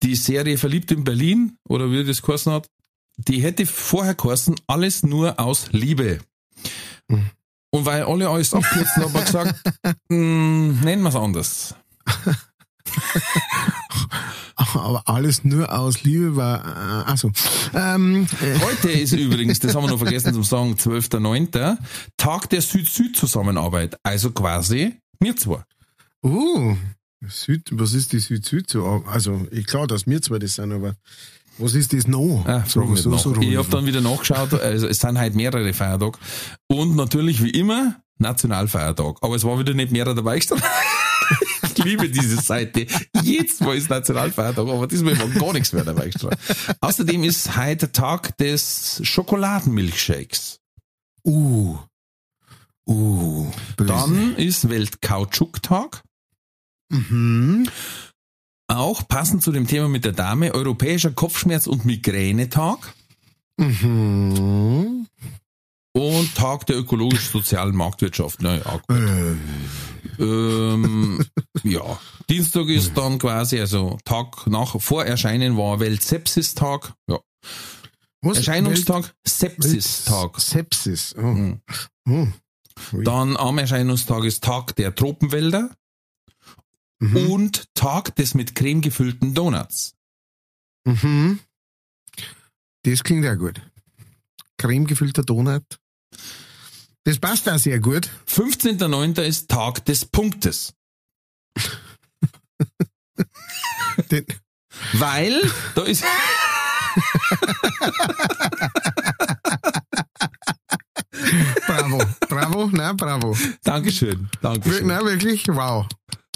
die Serie Verliebt in Berlin, oder wie das geheißen hat, die hätte vorher geheißen, alles nur aus Liebe. Und weil alle alles abkürzen, haben wir gesagt, (laughs) mh, nennen wir es anders. Aber alles nur aus Liebe war, äh, achso. Ähm, äh, Heute ist übrigens, das haben wir noch vergessen zu sagen, 12.09., Tag der Süd-Süd-Zusammenarbeit. Also quasi wir zwei. uh, Süd, was ist die Süd-Süd so? Also, ich klar, dass wir zwei das sind, aber was ist das noch? Ah, so, so, so ich habe dann wieder nachgeschaut, also es sind halt mehrere Feiertage. Und natürlich wie immer Nationalfeiertag. Aber es war wieder nicht mehrere dabei gestanden. (laughs) ich liebe diese Seite. Jetzt Mal ist Nationalfeiertag, aber diesmal war gar nichts mehr dabei gestanden. Außerdem ist heute Tag des Schokoladenmilchshakes. Uh. Uh. böse. Dann ist Weltkautschuktag. Mhm. Auch passend zu dem Thema mit der Dame, Europäischer Kopfschmerz- und Migränetag Mhm. und Tag der ökologisch-sozialen Marktwirtschaft. Na ja, gut. Äh, ähm, (laughs) ja. Dienstag ist dann quasi, also Tag nach, vor Erscheinen war Weltsepsis-Tag. Ja. was? Erscheinungstag, Sepsis-Tag. Sepsis. Oh. Mhm. Oh. Dann am Erscheinungstag ist Tag der Tropenwälder Mhm. und Tag des mit Creme gefüllten Donuts. Mhm. Das klingt ja gut. Creme gefüllter Donut. Das passt auch sehr gut. 15.09. ist Tag des Punktes. (laughs) Den, Weil, da ist, bravo, bravo, nein, bravo. Dankeschön, Dankeschön. Nein, wirklich, wow.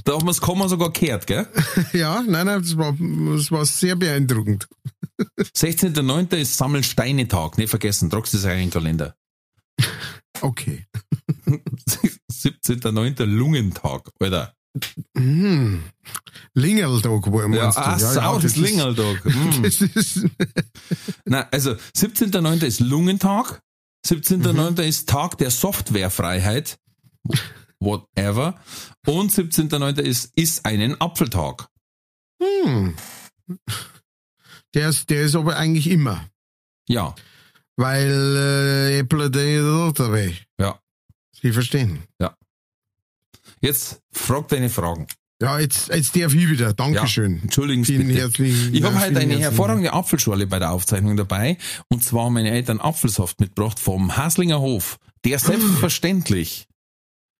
Da haben wir das Komma sogar gehört, gell? (laughs) Ja, nein, nein, das war, das war sehr beeindruckend. 16.09. ist Sammelsteine-Tag, nicht vergessen, tragst das rein in den Kalender. Okay. (laughs) 17.09. Lungentag, Alter. Mhm. Lingerltag, wo Ja, meinst du? ah, sau, das ist- Lingerltag. Mm. (laughs) Das ist, Nein, also 17.09. ist Lungentag, 17.09. ist Tag der Softwarefreiheit, whatever, und 17.09. ist, ist einen Apfeltag. hm. der, ist, der ist aber eigentlich immer. Ja, Weil äh, Apple ist dabei. ja. Sie verstehen. Jetzt frag deine Fragen. Ja, jetzt, jetzt darf ich wieder. Dankeschön. Entschuldigen Sie bitte. herzlichen Ich habe ja, heute eine hervorragende Apfelschorle bei der Aufzeichnung dabei. Und zwar haben meine Eltern Apfelsaft mitgebracht vom Haslinger Hof. Der selbstverständlich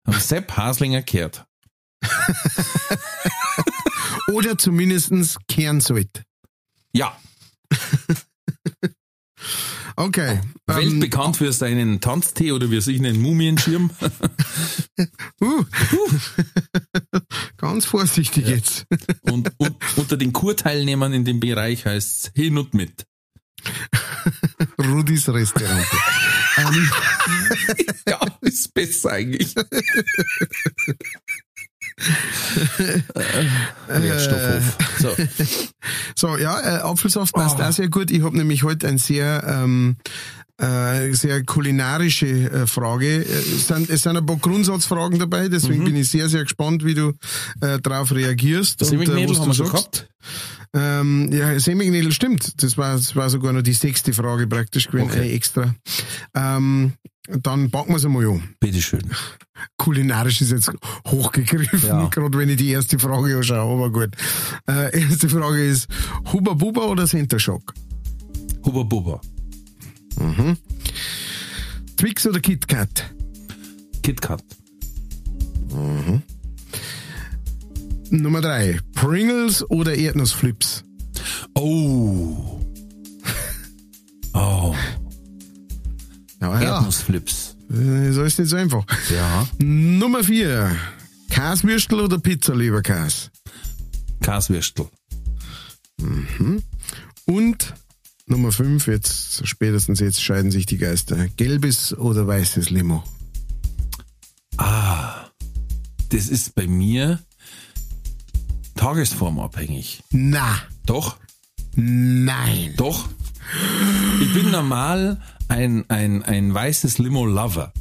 am Sepp Haslinger kehrt. (laughs) Oder zumindestens kehren sollte. Ja, (laughs) Okay. Ähm, weltbekannt für seinen Tanztee oder wie sich einen Mumienschirm. (laughs) uh. (laughs) Ganz vorsichtig jetzt. (laughs) Und, und unter den Kurteilnehmern in dem Bereich heißt hin und mit. Rudis Restaurant. ähm, Ja, ist besser eigentlich. Wertstoffhof. So. (laughs) so, ja, äh, Apfelsaft passt Oh. auch sehr gut. Ich habe nämlich heute ein sehr, ähm, äh, sehr kulinarische äh, Frage. Äh, Es sind, es sind ein paar Grundsatzfragen dabei, deswegen Mhm. bin ich sehr, sehr gespannt, wie du äh, darauf reagierst. und, äh, was haben du sagst. Ähm, ja, Semiknädel stimmt. Das war, das war sogar noch die sechste Frage praktisch gewesen, Okay. eine extra. Ähm, dann packen wir es einmal an. Bitteschön. Kulinarisch ist jetzt hochgegriffen, Ja. (laughs) gerade wenn ich die erste Frage anschaue, aber gut. Äh, erste Frage ist, Huba Buba oder Center Shock? Huba Buba. Twix oder KitKat? KitKat. Nummer drei, Pringles oder Erdnussflips? Oh. (laughs) Oh. Ja, ja. Erdnussflips. Äh, So ist nicht so einfach. Ja. Nummer vier. Käsewürstel oder Pizza, lieber Käse? Kaswürstel. Und Nummer fünf, jetzt spätestens jetzt scheiden sich die Geister. Gelbes oder weißes Limo? Ah, das ist bei mir tagesformabhängig. Na, Doch, nein. doch. Ich bin normal ein, ein, ein weißes Limo-Lover.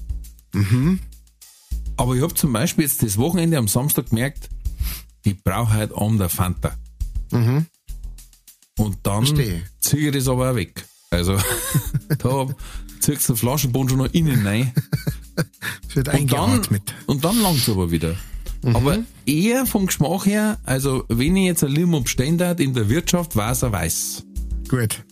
Aber ich habe zum Beispiel jetzt das Wochenende am Samstag gemerkt, ich brauche heute Abend eine Fanta. Und dann Verstehe. ziehe ich das aber auch weg. Also, (laughs) da ziehst du den Flaschenbund schon noch innen rein. Es (laughs) wird Und dann, eingeatmet. und dann langt's aber wieder. Aber eher vom Geschmack her, also wenn ich jetzt ein Limo bestellen in der Wirtschaft, war es ein weiß. Gut.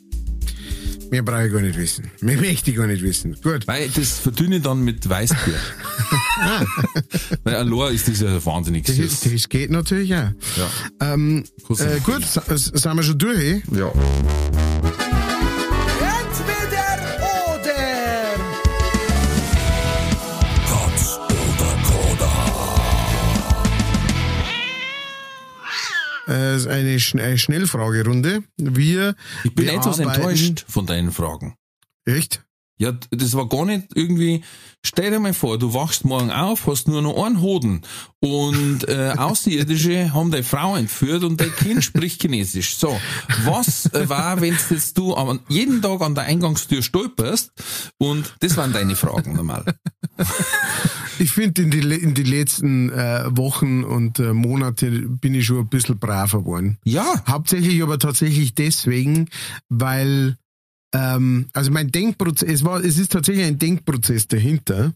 Mehr brauche ich gar nicht wissen. Mehr möchte ich gar nicht wissen. Gut. Weil das verdünne ich dann mit Weißbier. (laughs) Weil allein ist das ja wahnsinnig Das, süß. das geht natürlich auch. Ja. Ähm, äh, gut, sind wir schon durch? eh? ja. Eine, Schn eine Schnellfragerunde. Wir Ich bin etwas enttäuscht von deinen Fragen. Echt? Ja, das war gar nicht irgendwie, stell dir mal vor, du wachst morgen auf, hast nur noch einen Hoden und äh, (laughs) Außerirdische haben deine Frau entführt und dein Kind spricht Chinesisch. So, was äh, war, wenn jetzt du am, jeden Tag an der Eingangstür stolperst und das waren deine Fragen normal. (laughs) Ich finde, in die, in die letzten äh, Wochen und äh, Monate bin ich schon ein bisschen braver geworden. Ja, Hauptsächlich aber tatsächlich deswegen, weil ähm, also mein Denkprozess, es war, es ist tatsächlich ein Denkprozess dahinter.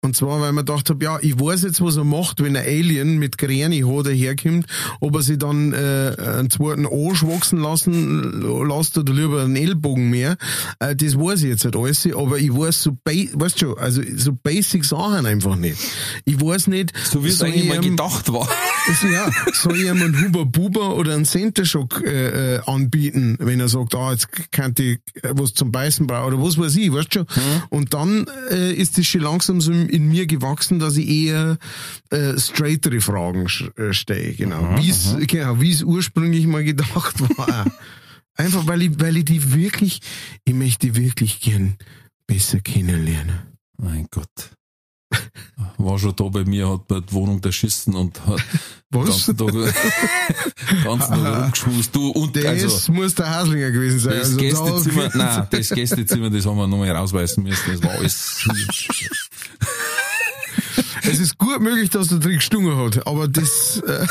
Und zwar, weil man gedacht habe, ja, ich weiß jetzt, was er macht, wenn ein Alien mit Gräni Haar daherkommt, ob er sich dann äh, einen zweiten Arsch wachsen lassen lässt oder lieber einen Ellbogen mehr. Äh, das weiß ich jetzt nicht alles, aber ich weiß so, weißt schon, also so basic Sachen einfach nicht. Ich weiß nicht, so wie es eigentlich ich mal gedacht war. also ja, soll ich ihm einen Huber Buber oder einen Center Shock äh, äh, anbieten, wenn er sagt, ah, jetzt kann ich was zum Beißen brauchen oder was weiß ich, weißt du schon? Und dann äh, ist es schon langsam so in, mir gewachsen, dass ich eher äh, straightere Fragen äh, stelle, genau. Wie es genau, wie es ursprünglich mal gedacht (laughs) war. Einfach weil ich, weil ich die wirklich, ich möchte die wirklich gern besser kennenlernen. Mein Gott. (laughs) War schon da bei mir, hat bei der Wohnung erschissen und hat den (laughs) Was? ganzen Tag, (laughs) ganzen Tag rumgeschmust. Du und Das also, muss der Haslinger gewesen sein. Das Also da- Gästezimmer, nein, das Gästezimmer, das haben wir nochmal rausweisen müssen. Das war alles. Es ist gut möglich, dass der Trick gestungen hat, aber das, äh,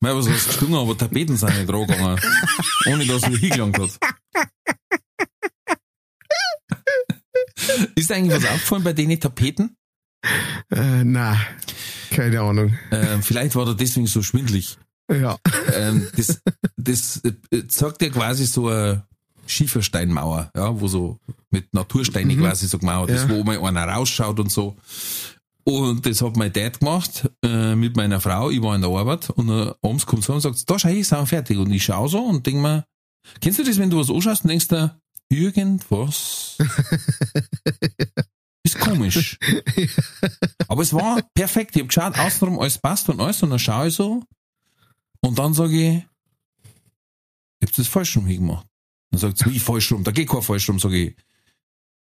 Mei, was hast du gesungen, aber Tapeten sind nicht dran gegangen. Ohne dass er hingelangt hat. Ist eigentlich was aufgefallen bei denen Tapeten? Äh, na, keine Ahnung. Ähm, vielleicht war er deswegen so schwindlig. Ja, Ähm, das, das äh, zeigt ja quasi so eine Schiefersteinmauer, ja, wo so mit Natursteine quasi so gemauert ist, Ja. wo mal einer rausschaut und so. Und das hat mein Dad gemacht äh, mit meiner Frau. Ich war in der Arbeit und äh, abends kommt sie und sagt, da schau ich, sind wir fertig. Und ich schau so und denk mir, kennst du das, wenn du was anschaust und denkst dir, irgendwas (laughs) ist komisch. (laughs) Aber es war perfekt. Ich hab geschaut, außenrum alles passt und alles und dann schaue ich so und dann sage ich, ich hab das falsch rum hingemacht. Dann sagt sie, wie falsch rum? Da geht kein falsch rum, sage ich.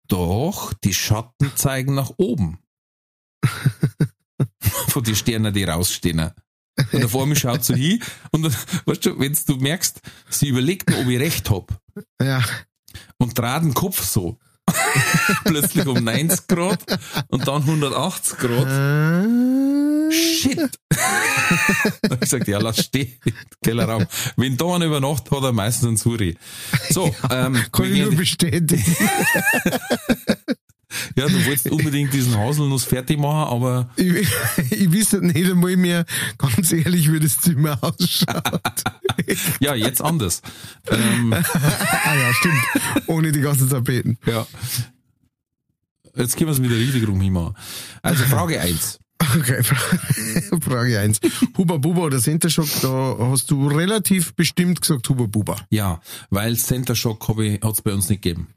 Doch, die Schatten zeigen nach oben. (laughs) Von den Sternen, die rausstehen. Und da vor mir schaut sie hin und dann, weißt du, wenn du merkst, sie überlegt nur, ob ich recht hab ja. und dreht den Kopf so. (laughs) Plötzlich um 90 Grad und dann 180 Grad. Äh, Shit. (laughs) Dann hab ich gesagt, ja, lass stehen, Kellerraum. Wenn da einer übernachtet, hat er meistens einen Suri. So, (laughs) ähm, kann ich nur bestätigen. (laughs) ja, du wolltest unbedingt diesen Haselnuss fertig machen, aber Ich, (laughs) ich wüsste nicht einmal mehr, ganz ehrlich, wie das Zimmer (laughs) ausschaut. ja, jetzt anders. Ähm, ah ja, stimmt. Ohne die ganzen Tapeten. ja. Jetzt können wir es wieder richtig rum hinmachen. Also Frage eins. Okay, Fra- Frage eins. Huba Buba oder Center Shock, da hast du relativ bestimmt gesagt Huba Buba. Ja, weil Center Shock ich, hat's bei uns nicht gegeben.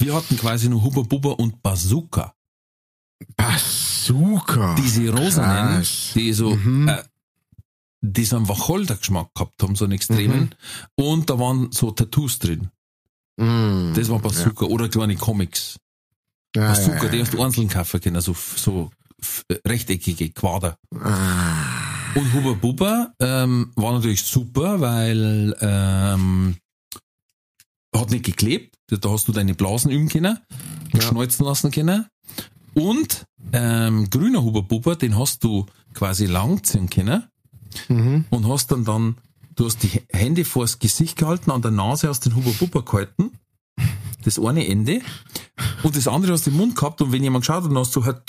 Wir hatten quasi nur Hubba Bubba und Bazooka. Bazooka. Diese rosanen, Krass. die so, Mhm. äh, die so einen Wacholdergeschmack gehabt haben, so einen extremen. Mhm. Und da waren so Tattoos drin. Mm. Das war Bazooka. Oder kleine Comics. ja, Bazooka, ja, die ja. hast du einzeln kaufen können, so, so rechteckige Quader. Ah. Und Hubba Bubba ähm, war natürlich super, weil ähm, hat nicht geklebt. Da hast du deine Blasen üben können, Ja. schneuzen lassen können. Und ähm, grüner Hubba Bubba, den hast du quasi langziehen können Mhm. und hast dann dann, du hast die Hände vors Gesicht gehalten, an der Nase hast den Hubba Bubba gehalten, das eine Ende, und das andere hast du im Mund gehabt und wenn jemand geschaut hat, dann hast du halt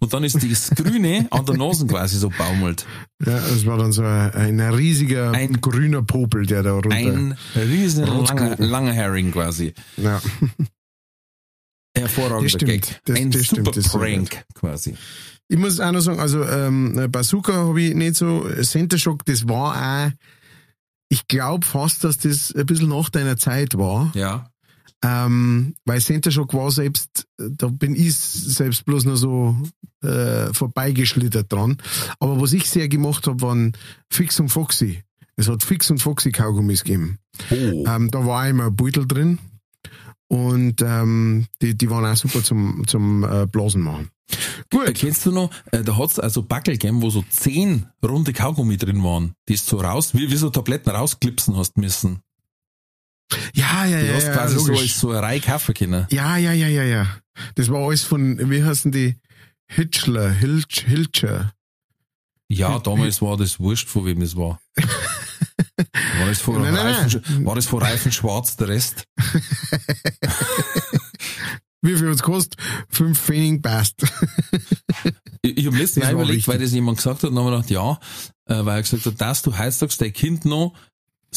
und dann ist das Grüne an der Nase quasi so baumelt. Ja, es war dann so ein, ein riesiger Ein- grüner Popel, der da runter. Ein riesen langer, langer Herring quasi. ja. Hervorragender Das stimmt. Gag. Das- Ein das stimmt, super das so Prank quasi. Ich muss auch noch sagen, also ähm, Bazooka habe ich nicht so, Center Shock, das war auch, ich glaube fast, dass das ein bisschen nach deiner Zeit war, Ja. Ähm, weil Center Shock war selbst, da bin ich selbst bloß noch so äh, vorbeigeschlittert dran. Aber was ich sehr gemacht habe, waren Fix und Foxy. Es hat Fix und Foxy Kaugummis gegeben. Oh. Ähm, da war immer ein Beutel drin und ähm, die, die waren auch super zum, zum äh, Blasen machen. Gut. Kennst du noch, äh, da hat's also Backel gegeben, wo so zehn runde Kaugummi drin waren, die ist so raus, wie, wie so Tabletten rausklipsen hast müssen. Ja, ja, Du ja, hast ja, quasi so, logisch. als so eine Reihe kaufen können. Ja, ja, ja, ja, ja. Das war alles von, wie heißen die? Hitchler, Hilch, Hilcher. Ja, damals war das wurscht, von wem das war. (laughs) War das von, Nein, Reifen, nein. War das von Reifen Schwarz der Rest? (laughs) Wie viel uns kostet? Fünf Pfennig passt. (laughs) Ich, ich habe letztens überlegt, wichtig. weil das jemand gesagt hat, und dann habe gedacht, ja, äh, weil er gesagt hat, dass du heutzutage dein Kind noch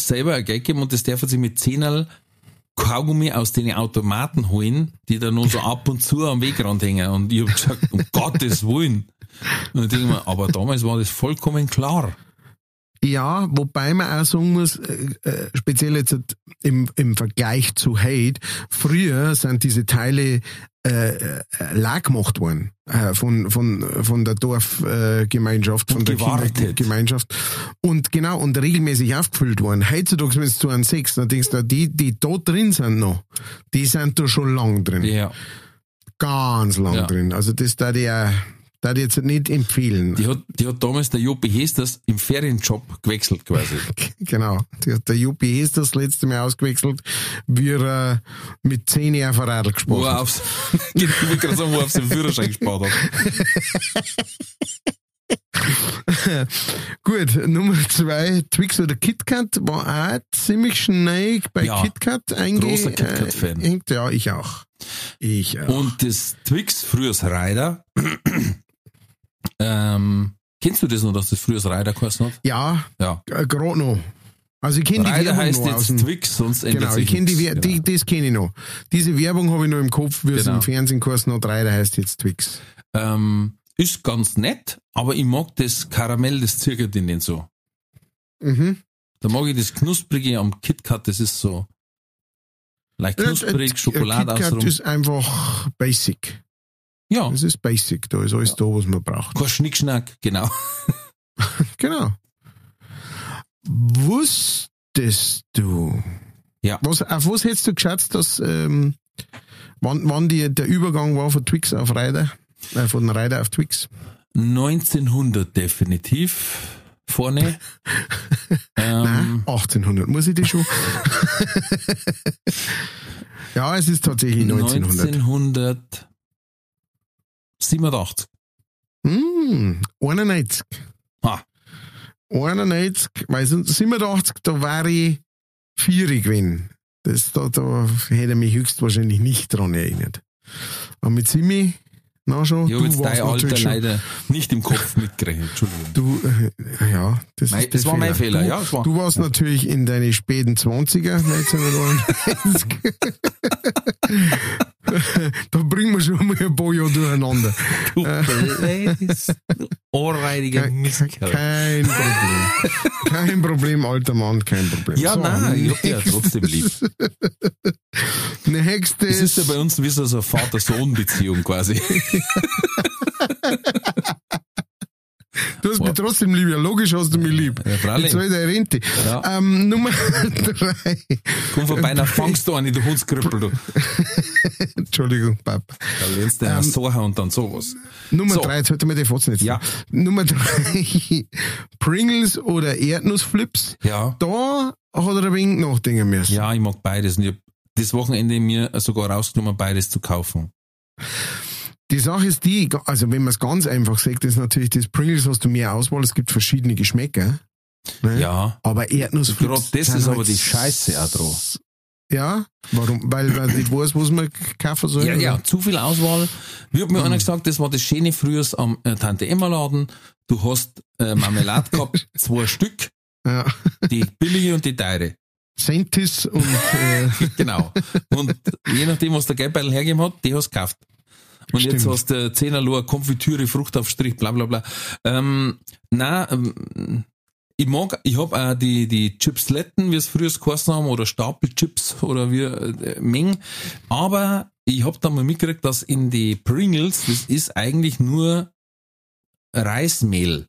selber ein Geld geben und das darf er sich mit Zehnerl Kaugummi aus den Automaten holen, die da nur so ab und zu am Wegrand hängen. Und ich habe gesagt, um (laughs) Gottes Willen. Und ich denke mir, aber damals war das vollkommen klar. Ja, wobei man auch sagen muss, äh, äh, speziell jetzt im, im Vergleich zu Hate, früher sind diese Teile äh, äh, leer gemacht worden äh, von, von, von der Dorfgemeinschaft, äh, Gemeinschaft, von Und der gewartet. Kindergemeinschaft und genau, und regelmäßig aufgefüllt worden. Heutzutage, wenn du zu einem Sechs, dann denkst du, die, die da drin sind noch, die sind da schon lang drin. Ja. Ganz lang Ja. drin. Also das da ich, äh, da ich jetzt nicht empfehlen. Die hat, die hat damals der Jopi Hesters im Ferienjob gewechselt quasi. (laughs) Genau. Der, der Juppie ist das letzte Mal ausgewechselt, wie er äh, mit 10 Jahren auf Radl er hat. aufs, (laughs) ich wollte gerade sagen, wo er auf seinen Führerschein gespart hat. (laughs) Gut, Nummer zwei, Twix oder KitKat war auch ziemlich schnell bei Ja, KitKat großer einge... KitKat-Fan. äh, hängt. ja, ich auch. Ich auch. Und das Twix, früher Rider, ähm, kennst du das noch, dass das früher das Rider geheißen hat? ja, Ja. äh, gerade noch. Also ich kenne die Rider Werbung heißt noch jetzt. Twix, sonst ändert Genau, sich ich kenne die. Wer- die, das kenne ich noch. Diese Werbung habe ich noch im Kopf, wie es Genau. im Fernsehen geheißen hat, Reiter heißt jetzt Twix. Ähm, ist ganz nett, aber ich mag das Karamell, das zirkelt in den so. Mhm. Da mag ich das Knusprige am KitKat, das ist so leicht knusprig, Äh, Schokolade KitKat außenrum. ist einfach basic. Ja, Das ist basic, da ist alles da, was man braucht. kein Schnickschnack, genau. (laughs) Genau. Wusstest du? Ja. Was, auf was hättest du geschätzt, dass, ähm, wann, wann die, der Übergang war von Twix auf Rider? Äh, von Rider auf Twix? 1900 definitiv vorne. (laughs) Nein, ähm, 1800. Muss ich das schon? (laughs) ja, es ist tatsächlich 1900. 1987. Hm, 91. Ah. 91, weil sonst 87, da war ich vierig gewesen. Das, da, da hätte mich höchstwahrscheinlich nicht dran erinnert. Aber mit Simi, na schon, Ich habe jetzt warst dein Alter natürlich schon- leider nicht im Kopf mitgerechnet. Entschuldigung. Du, äh, ja, das Mein- ist das war mein Fehler, Du, ja, war- du warst natürlich in deine späten 20er, 1991. (laughs) (laughs) (laughs) da bringen wir schon mal ein paar Jahre durcheinander. Du blödes, ohrreidiger Kein, Mistkerl. kein Problem. Kein Problem, alter Mann, kein Problem. Ja, So, nein, ich hab dich ja trotzdem lieb. (laughs) Nächstes. Es ist ja bei uns wie so eine Vater-Sohn-Beziehung quasi. (laughs) du hast mich trotzdem lieb. Ja, logisch hast du mich lieb. Ja, freilich. Jetzt der Rente. Ja. Ähm, Nummer drei. Komm vorbei, dann fangst du an, du Hundskrüppel, du. (laughs) Entschuldigung, Papa. Da lehnst du ähm, so und dann sowas. Nummer So. drei, jetzt hört mir die Fotzen jetzt. Ja. Nummer drei. (laughs) Pringles oder Erdnussflips. Ja. Da hat er ein wenig nachdenken müssen. Ja, ich mag beides. Und ich hab das Wochenende mir sogar rausgenommen, beides zu kaufen. Die Sache ist die, also wenn man es ganz einfach sagt, ist natürlich das Pringles hast du mehr Auswahl, es gibt verschiedene Geschmäcker. Ne? Ja. Aber Erdnussflips. Gerade das ist aber die Scheiße auch dran. Ja, warum? Weil man nicht weiß, was man kaufen soll. Ja, oder? ja, zu viel Auswahl. Wie hat mir Mhm. einer gesagt, das war das Schöne früher am äh, Tante Emma Laden. Du hast äh, Marmelade gehabt, (laughs) zwei Stück, ja. die billige und die teure. Sentis und äh, (laughs) Genau. Und je nachdem, was der Geldbeutel hergegeben hat, die hast du gekauft. Und jetzt Stimmt. hast du 10 Lohr Konfitüre, Fruchtaufstrich, bla bla bla. Ähm, nein, ähm, ich mag, ich hab auch die, die Chipsletten, wie es früher geheißen haben, oder Stapelchips oder wie, äh, Meng. Aber ich hab da mal mitgekriegt, dass in die Pringles, das ist eigentlich nur Reismehl.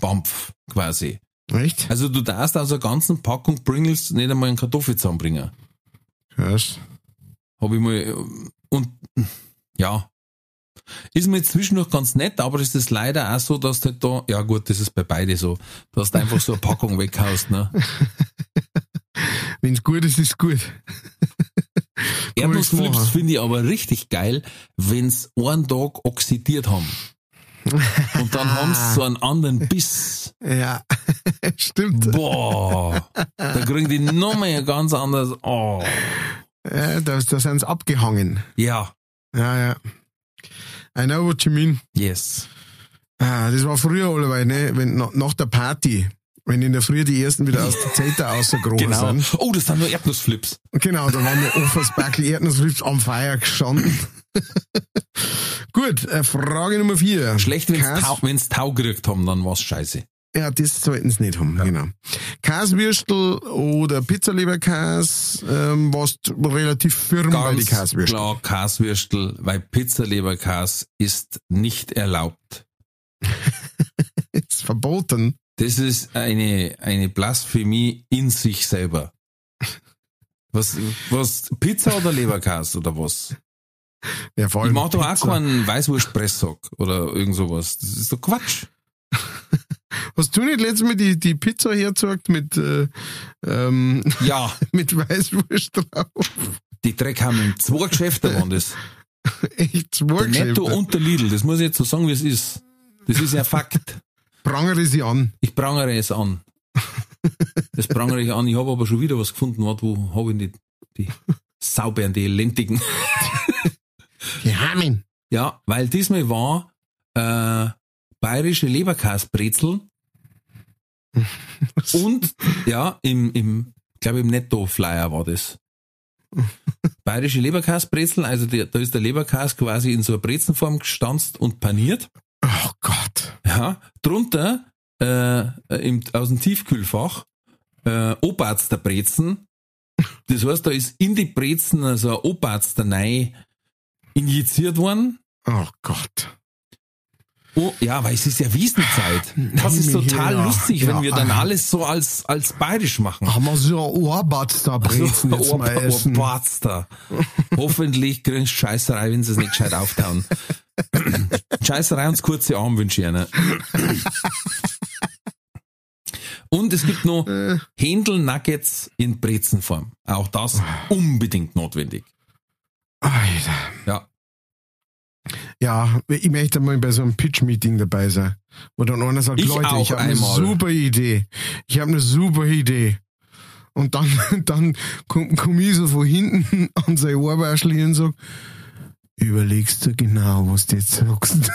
Bampf, quasi. echt? Also du darfst aus einer ganzen Packung Pringles nicht einmal einen Kartoffel zusammenbringen. Krass. Habe ich mal, und, ja. Ist mir jetzt zwischendurch ganz nett, aber ist es leider auch so, dass du halt da, ja gut, das ist bei beide so, dass du einfach so eine Packung (laughs) weghaust, ne? Wenn's gut ist, ist gut. Erdnussflips finde ich aber richtig geil, wenn's einen Tag oxidiert haben. Und dann (laughs) haben sie so einen anderen Biss. Ja, (laughs) stimmt. Boah, da kriegen die nochmal ein ganz anderes, oh, Ja, da, da sind sie abgehangen. ja, Ja, ja. I know what you mean. yes. Ah, das war früher allebei, ne? Wenn, nach, der Party, wenn in der Früh die ersten wieder aus der Zelte (laughs) rausgekrochen Genau. sind. Oh, das sind nur Erdnussflips. Genau, da waren wir (laughs) offers Backel Erdnussflips am Feier gestanden. (laughs) Gut, äh, Frage Nummer vier. Schlecht, wenn's Kas- Tau, wenn's Tau gekriegt haben, dann war's scheiße. Ja, das sollten sie nicht haben, genau. Kaswürstel oder Pizzaleberkas, ähm, was relativ firm bei die Kaswürstel. klar Kaswürstel, weil Pizzaleberkas ist nicht erlaubt. (laughs) Ist verboten. Das ist eine, eine Blasphemie in sich selber. Was, was, Pizza oder Leberkas oder was? Ja, vor Ich allem mach doch auch keinen Weißwurstpresssack oder irgend sowas. Das ist doch Quatsch. (laughs) Hast du nicht letztes Mal die, die Pizza hergezeigt mit, äh, ähm, Ja, (laughs) mit Weißwurst drauf? die Dreck haben zwei Geschäfte waren das. (laughs) Echt zwei Der Netto Geschäfte. und der Lidl, das muss ich jetzt so sagen, wie es ist. Das ist ja Fakt. Prangere sie an. Ich prangere es an. Das prangere ich an. Ich habe aber schon wieder was gefunden. Warte, wo habe ich die, die sauberen, die lentigen? Geheim. Ja, weil diesmal war äh, bayerische Leberkasbrezel (laughs) und ja, im, im glaube im Netto-Flyer war das. Bayerische Leberkasbrezel, also der, da ist der Leberkas quasi in so einer Brezenform gestanzt und paniert. Oh Gott. Ja, drunter äh, im, aus dem Tiefkühlfach äh, Oberarzt der Brezen. Das heißt, da ist in die Brezen also ein Oberarzt der Nei injiziert worden. Oh Gott. Oh, ja, weil es ist ja Wiesenzeit. Das ist total ja. lustig, wenn Ja, wir dann alles so als, als bayerisch machen. Haben wir so ein da Brezen jetzt mal essen. Oberarzt Hoffentlich kriegen sie Scheißerei, wenn sie es nicht gescheit auftauen. (laughs) Scheißerei und kurze Arm wünsche ich ihnen. Und es gibt noch Händel Nuggets in Brezenform. Auch das unbedingt notwendig. Alter. Ja. Ja, ich möchte mal bei so einem Pitch-Meeting dabei sein. Wo dann einer sagt, Ich Leute, ich habe eine super Idee. Ich habe eine super Idee. Und dann, (laughs) dann kommt komm ich so von hinten (laughs) an sein Ohrwaschel hin und sag, überlegst du genau, was du jetzt sagst. (laughs)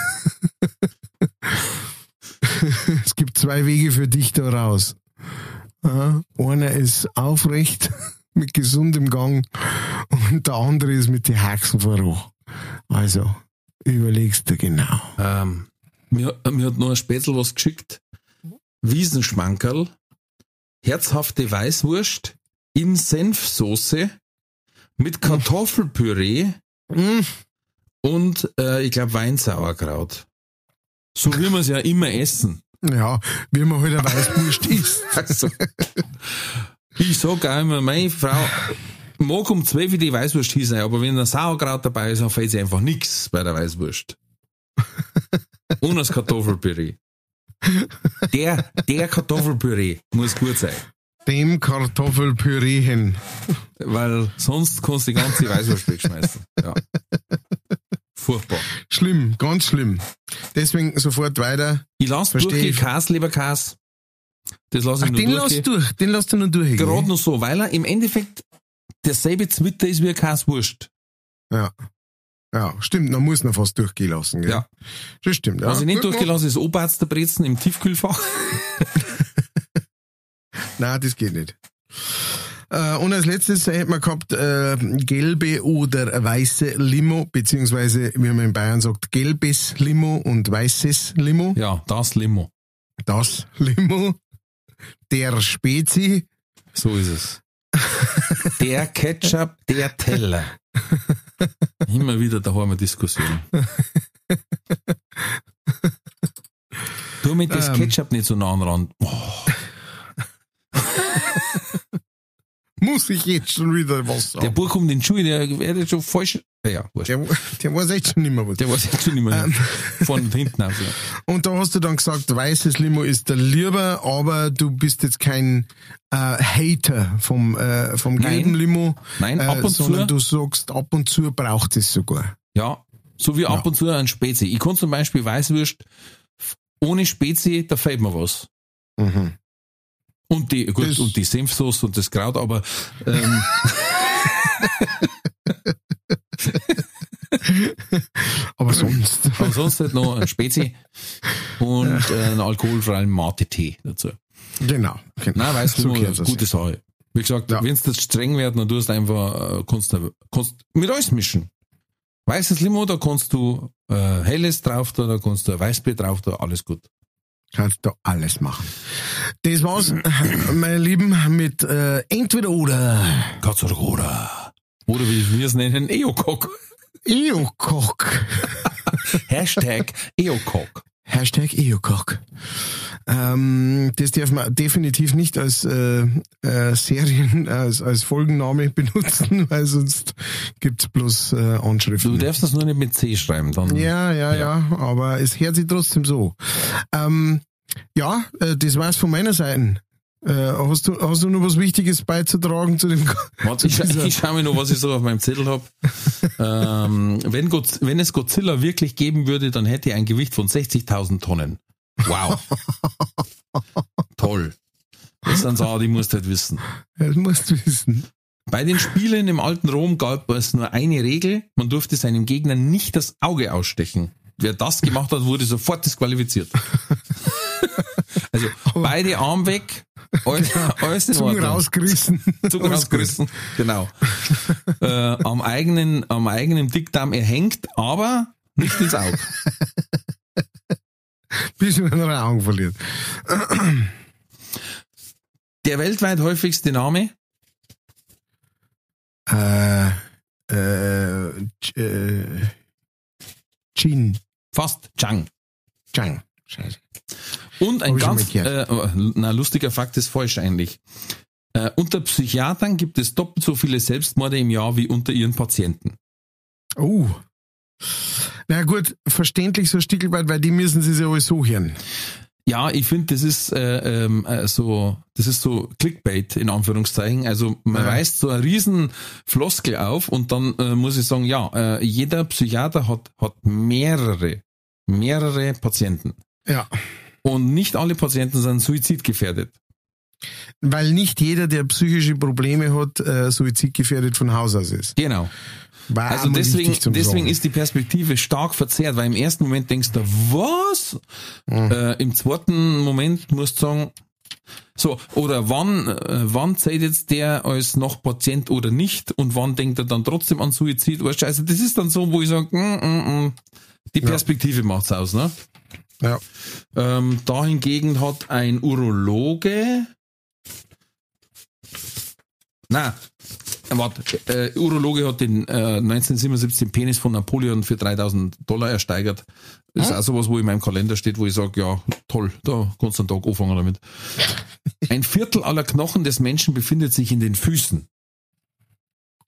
es gibt zwei Wege für dich da raus. Ja, Einer ist aufrecht mit gesundem Gang und der andere ist mit den Haxen verroh. Also, überlegst du genau. Ähm, mir, mir hat noch ein Spätzl was geschickt. Wiesenschmankerl, herzhafte Weißwurst in Senfsoße mit Kartoffelpüree Mm, und äh, ich glaube Weinsauerkraut. So wie wir es ja immer essen. ja, wie man halt eine (laughs) Weißwurst isst. Also, ich sag auch immer, meine Frau mag um 12 Uhr die Weißwurst hier sein, aber wenn ein Sauerkraut dabei ist, dann fällt sie einfach nix bei der Weißwurst. (laughs) Und das Kartoffelpüree. Der, der Kartoffelpüree muss gut sein. Dem Kartoffelpüree hin. Weil sonst kannst du die ganze Weißwurst wegschmeißen. Ja. Furchtbar. Schlimm, ganz schlimm. Deswegen sofort weiter. Ich lasse durchgehen. Käse, lieber Käse. Das lasse Ach, ich nur den lass durchgehen. durch, den lass du nur durch. Gerade noch so, weil er im Endeffekt derselbe Zwitter ist wie ein Käsewurst. Ja. Ja, stimmt, man muss noch fast durchgehen lassen. Gell? Ja. Das stimmt. Ja. Was ich nicht Gut durchgelassen ist Oberarzt der Brezen im Tiefkühlfach. (laughs) Nein, das geht nicht. Äh, und als letztes hätten wir gehabt äh, gelbe oder weiße Limo, beziehungsweise, wie man in Bayern sagt, gelbes Limo und weißes Limo. Ja, das Limo. Das Limo. Der Spezi. So ist es. (laughs) Der Ketchup, der Teller. Immer wieder da haben wir Diskussion. Tu mit das Ähm. Ketchup nicht so nah an den Rand. Boah, (laughs) Muss ich jetzt schon wieder was der sagen? Buch kommt in die Schule, der wird schon falsch. Ja, wurscht. Der, der weiß echt schon nicht mehr was. Der weiß jetzt schon nicht mehr. Ähm. Von hinten aus. Ja. Und da hast du dann gesagt, weißes Limo ist der lieber, aber du bist jetzt kein äh, Hater vom, äh, vom Nein. gelben Limo, Nein, äh, ab und sondern zu. du sagst, ab und zu braucht es sogar. Ja, so wie ab und zu ein Spezi. Ich kann zum Beispiel Weißwürst ohne Spezi, da fällt mir was. Mhm. Und die, gut, Das- und die Senfsoße und das Kraut, aber ähm, (laughs) Aber sonst. aber sonst halt noch ein Spezi und äh, einen alkoholfreien Mate-Tee dazu. genau. genau. Nein, weißt du, So so gehört das. gute Sache. Wie gesagt, Ja. wenn es das streng wird, dann tust du einfach, äh, kannst, du- kannst mit alles mischen. Weißes Limo, da kannst du äh, helles drauf tun, da kannst du Weißbier drauf tun, alles gut. Kannst du alles machen. Das war's, meine Lieben, mit äh, entweder oder. Gott sei Dank, oder. Oder wie wir es nennen, Eocock. Eocock. (laughs) Hashtag Eocock. Hashtag Eocock. Ähm, das darf man definitiv nicht als äh, äh, Serien, als, als Folgenname (laughs) benutzen, weil sonst gibt's bloß äh, Du Anschriften. darfst das nur nicht mit C schreiben, dann. Ja, ja, ja, aber es hört sich trotzdem so. Ähm, ja, äh, das war's von meiner Seite. Äh, hast, du, hast du noch was Wichtiges beizutragen zu dem? Warte, (laughs) ich, ich schaue mir noch, was ich so auf meinem Zettel habe. ähm, wenn, Godz- wenn es Godzilla wirklich geben würde, dann hätte er ein Gewicht von 60.000 Tonnen. Wow. (laughs) Toll. Das sind Sachen, die musst du halt wissen. Das musst du wissen. Bei den Spielen im alten Rom gab es nur eine Regel. Man durfte seinem Gegner nicht das Auge ausstechen. Wer das gemacht hat, wurde sofort disqualifiziert. (laughs) also beide Arme weg, alles, alles in Zungen rausgerissen. Zunge Alles gut. rausgerissen. Genau. (laughs) äh, am eigenen, am eigenen Dickdarm erhängt, aber nicht ins Auge. (laughs) Bis man einen Augen verliert. Der weltweit häufigste Name? Äh, äh, äh, Chin. Fast Chang. Chang. Scheiße. Und ein ganz, äh, na, lustiger Fakt ist falsch eigentlich. Äh, unter Psychiatern gibt es doppelt so viele Selbstmorde im Jahr wie unter ihren Patienten. Oh. Na gut, verständlich so ein Stück weit, weil die müssen sie ja alles so hören. Ja, ich finde, das ist äh, ähm, äh, so, das ist so Clickbait in Anführungszeichen. Also man Ja. weist so eine riesen Floskel auf und dann äh, muss ich sagen, ja, äh, jeder Psychiater hat hat mehrere, mehrere Patienten Ja. und nicht alle Patienten sind suizidgefährdet. Weil nicht jeder, der psychische Probleme hat, äh, suizidgefährdet von Haus aus ist. Genau. War Also deswegen, deswegen ist die Perspektive stark verzerrt, weil im ersten Moment denkst du, was? Mhm. Äh, Im zweiten Moment musst du sagen, So, oder wann, äh, wann zählt jetzt der als noch Patient oder nicht und wann denkt er dann trotzdem an Suizid? Also das ist dann so, wo ich sage, mm, mm, mm, die Perspektive ja. macht's aus, ne? Ja. Ähm, dahingegen hat ein Urologe, na, warte, äh, Urologe hat den äh, 1977 den Penis von Napoleon für 3000 Dollar ersteigert. Das ist hm? auch sowas, wo in meinem Kalender steht, wo ich sage, ja, toll, da kannst du einen Tag anfangen damit. (laughs) Ein Viertel aller Knochen des Menschen befindet sich in den Füßen.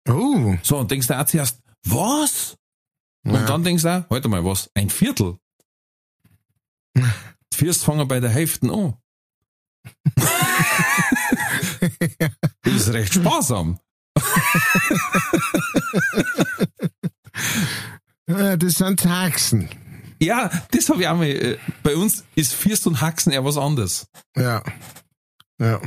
Oh. So, und denkst du auch zuerst, was? Und ja. dann denkst du auch, warte mal, was? Ein Viertel? (laughs) Fürst fangen bei der Hälfte an. das (laughs) ist recht sparsam. (laughs) das sind Haxen. Ja, das habe ich auch mal. Äh, bei uns ist Fürst und Haxen eher was anderes. Ja. Ja.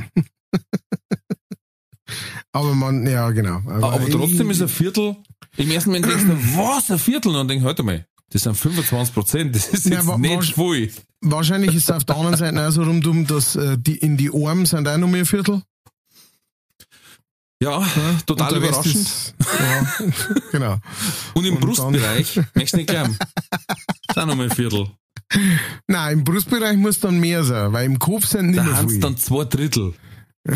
Aber man, ja, genau. Aber, Aber trotzdem ist ein Viertel, im ersten Moment denkst du, was, ein Viertel? Und dann denk, halt mal, das sind 25 Prozent, das ist jetzt ja, nicht viel. Wahrscheinlich ist es auf der anderen Seite auch so rum, dass äh, die, in die Arme sind auch noch mehr Viertel. Ja, ja total überraschend. Ist, ja, (laughs) genau. Und im und Brustbereich, möchtest du nicht glauben, (laughs) sind noch mal ein Viertel. Nein, im Brustbereich muss dann mehr sein, weil im Kopf sind nicht da mehr viel. dann zwei Drittel. (laughs)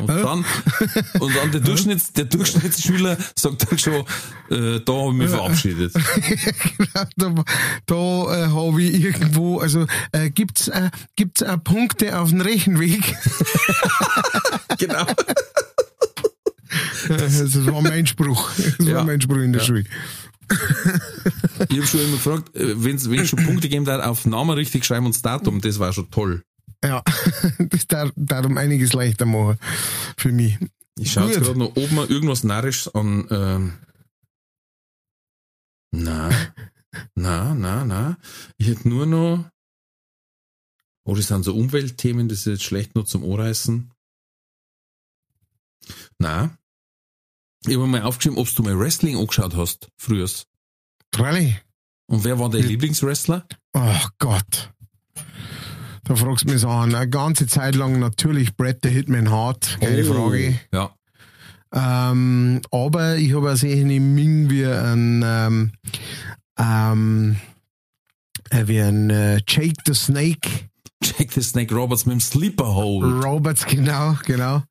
Und dann, und dann der, Durchschnitts, der Durchschnittsschüler sagt dann schon, äh, da habe ich mich verabschiedet. (laughs) genau, da da äh, habe ich irgendwo, also äh, gibt's äh, gibt's äh, Punkte auf dem Rechenweg? (laughs) genau. Das war mein Spruch. Das ja. war mein Spruch in der ja. Schule. ich habe schon immer gefragt, äh, wenn es schon Punkte geben darf, auf Namen richtig schreiben und das Datum, das war schon toll. Ja, (laughs) das darf darum einiges leichter machen für mich. Ich schaue jetzt gerade noch, ob man irgendwas Narrisches an. Ähm, na, (laughs) na, na, na. Ich hätte nur noch. Oh, das sind so Umweltthemen, das ist jetzt schlecht nur zum Ohrreißen. Na. Ich habe mal aufgeschrieben, ob du mal Wrestling angeschaut hast, früher. Freilich. Und wer war dein Lieblingswrestler? Oh Gott. Da fragst du mich so an. Eine ganze Zeit lang natürlich Brett the Hitman Hart, keine oh, Frage. Ja. Ähm, aber ich habe auch Ming wie ein, ähm, ähm, äh, wie ein äh, Jake the Snake. Jake the Snake Roberts mit dem Sleeper Hole. Roberts, genau, genau.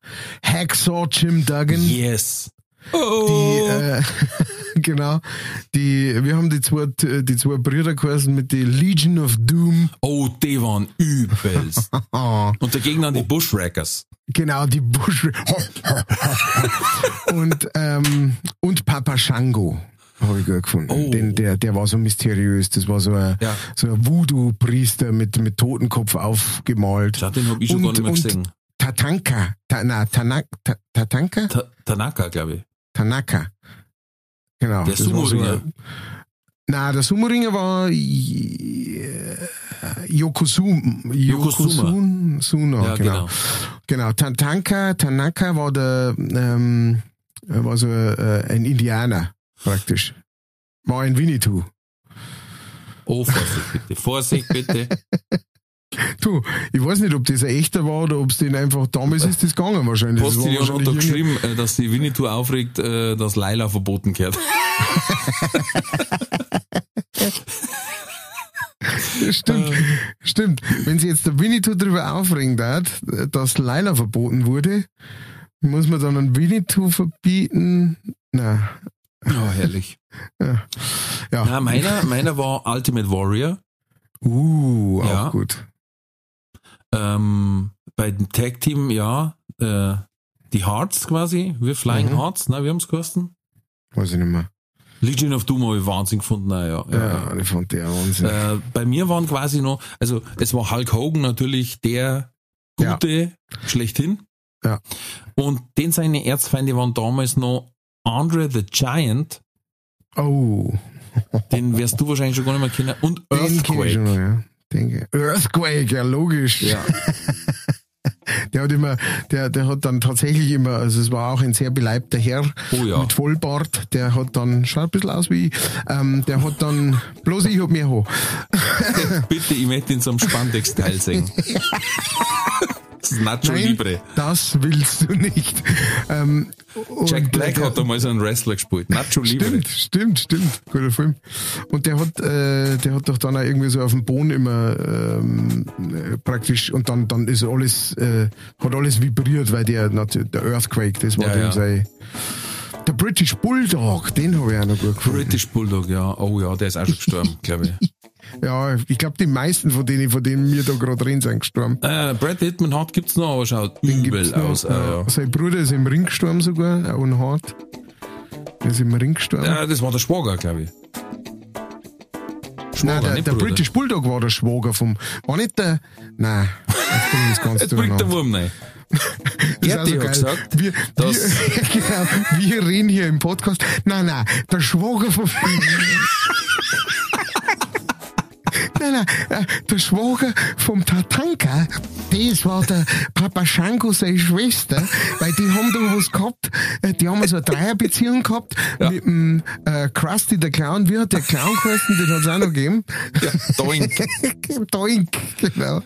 Hacksaw Jim Duggan. Yes. Oh. Die, äh, (laughs) (laughs) genau. Die, wir haben die zwei, die zwei Brüder geheißen mit der Legion of Doom. Oh, die waren übelst. (laughs) und dagegen dann die Bushwreckers. Genau, die Bushwreckers. (laughs) und, ähm, und Papa Shango habe ich gut gefunden. Oh. Den, der, der war so mysteriös. Das war so ein, ja. so ein Voodoo-Priester mit, mit Totenkopf aufgemalt. Ja, den habe ich schon und, gar nicht mehr gesehen. Tatanka. Ta, na, Tanak, ta, Tatanka? Ta, Tanaka, glaube ich. Tanaka. Genau. Der Sumo-Ringer. Na, der Sumo-Ringer war Yokosumo. Yokozuna. Suna, ja, genau. Genau. genau. Tanaka, Tanaka war der, ähm, war so äh, ein Indianer, praktisch. War ein Winnetou. Oh, Vorsicht bitte. Vorsicht bitte. (laughs) Du, ich weiß nicht, ob das ein echter war oder ob es den einfach damals ist, das gegangen wahrscheinlich. Postillon hat da geschrieben, äh, dass die Winnetou aufregt, äh, dass Laila verboten gehört. (laughs) stimmt, stimmt. Wenn sie jetzt der Winnetou darüber aufregen hat, dass Laila verboten wurde, muss man dann einen Winnetou verbieten? Na. Oh, herrlich. (laughs) Ja. ja. Na, meiner, meiner war Ultimate Warrior. Uh, auch ja. gut. Ähm, bei dem Tag Team, ja, äh, die Hearts quasi, wir Flying mhm. Hearts, ne, wir haben es kosten. Weiß ich nicht mehr. Legion of Doom habe ich Wahnsinn gefunden, naja. Ja, ja, ich fand der Wahnsinn. Äh, bei mir waren quasi noch, also es war Hulk Hogan natürlich der Gute ja. schlechthin. Ja. Und den seine Erzfeinde waren damals noch Andre the Giant. Oh. Den wirst du wahrscheinlich schon gar nicht mehr kennen. Und Earthquake. Schon, ja denke. Earthquake, ja logisch. Ja. (laughs) der hat immer, der, der hat dann tatsächlich immer, also es war auch ein sehr beleibter Herr Oh ja. mit Vollbart, der hat dann, schaut ein bisschen aus wie ich, ähm, der hat dann, bloß ich hab mehr Haar. (laughs) Bitte, ich möchte in so einem Spandex-Teil sehen. (laughs) Das Nacho Nein, Libre. das willst du nicht. Ähm, Jack Black der- hat da mal so einen Wrestler gespielt. Nacho Libre. Stimmt, stimmt, stimmt. Guter Film. Und der hat, äh, der hat doch dann auch irgendwie so auf dem Boden immer ähm, äh, praktisch und dann, dann ist alles, äh, hat alles vibriert, weil der, der Earthquake, das war Ja, dann ja. sein. Der British Bulldog, den habe ich auch noch gut gefunden. British Bulldog, ja. Oh ja, der ist auch schon gestorben, glaube ich. Ja, ich glaube, die meisten von denen, von denen wir da gerade drin sind, gestorben. Äh, Brad Pittman hat gibt's noch, aber schaut übel Gibt's noch, aus. Äh, ja. Sein Bruder ist im Ring gestorben sogar, auch ein Hart. Der ist im Ring gestorben. ja, das war der Schwager, glaube ich. Nein, Schwager, der, nicht der Bruder. British Bulldog war der Schwager vom. War nicht der. Nein, jetzt bringt das ganz (laughs) Jetzt bringt der. Wurm (laughs) Er auch hat gesagt, wir, dass- wir, (laughs) genau, wir reden hier im Podcast. Nein, nein, der Schwager vom. Nein, nein, äh, der Schwager vom Tatanka, das war der Papa Shango, seine Schwester, weil die haben da was gehabt, äh, die haben so eine Dreierbeziehung gehabt mit dem äh, Krusty, der Clown, wie hat der Clown geheißen, den hat es auch noch gegeben. Ja, doink. (laughs) Doink, genau.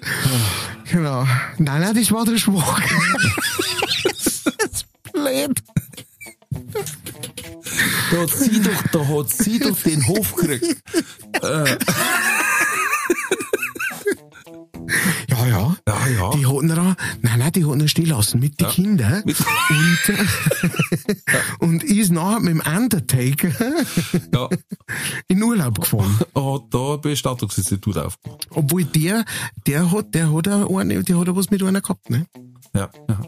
Genau. Nein, nein, das war der Schwager. das ist blöd. Da hat sie doch, da hat sie doch den Hof gekriegt. (laughs) Ja, ja. Ja, ja. Die hatten da, nein, nein, die hatten ihn stehen lassen mit den Kindern. Und, äh, und ist nachher mit dem Undertaker Ja, in Urlaub gefahren. hat (laughs) da ein Bestattungsinstitut aufgemacht. Obwohl der, der hat, der hat auch eine, der hat auch was mit einer gehabt, ne? Ja, ja.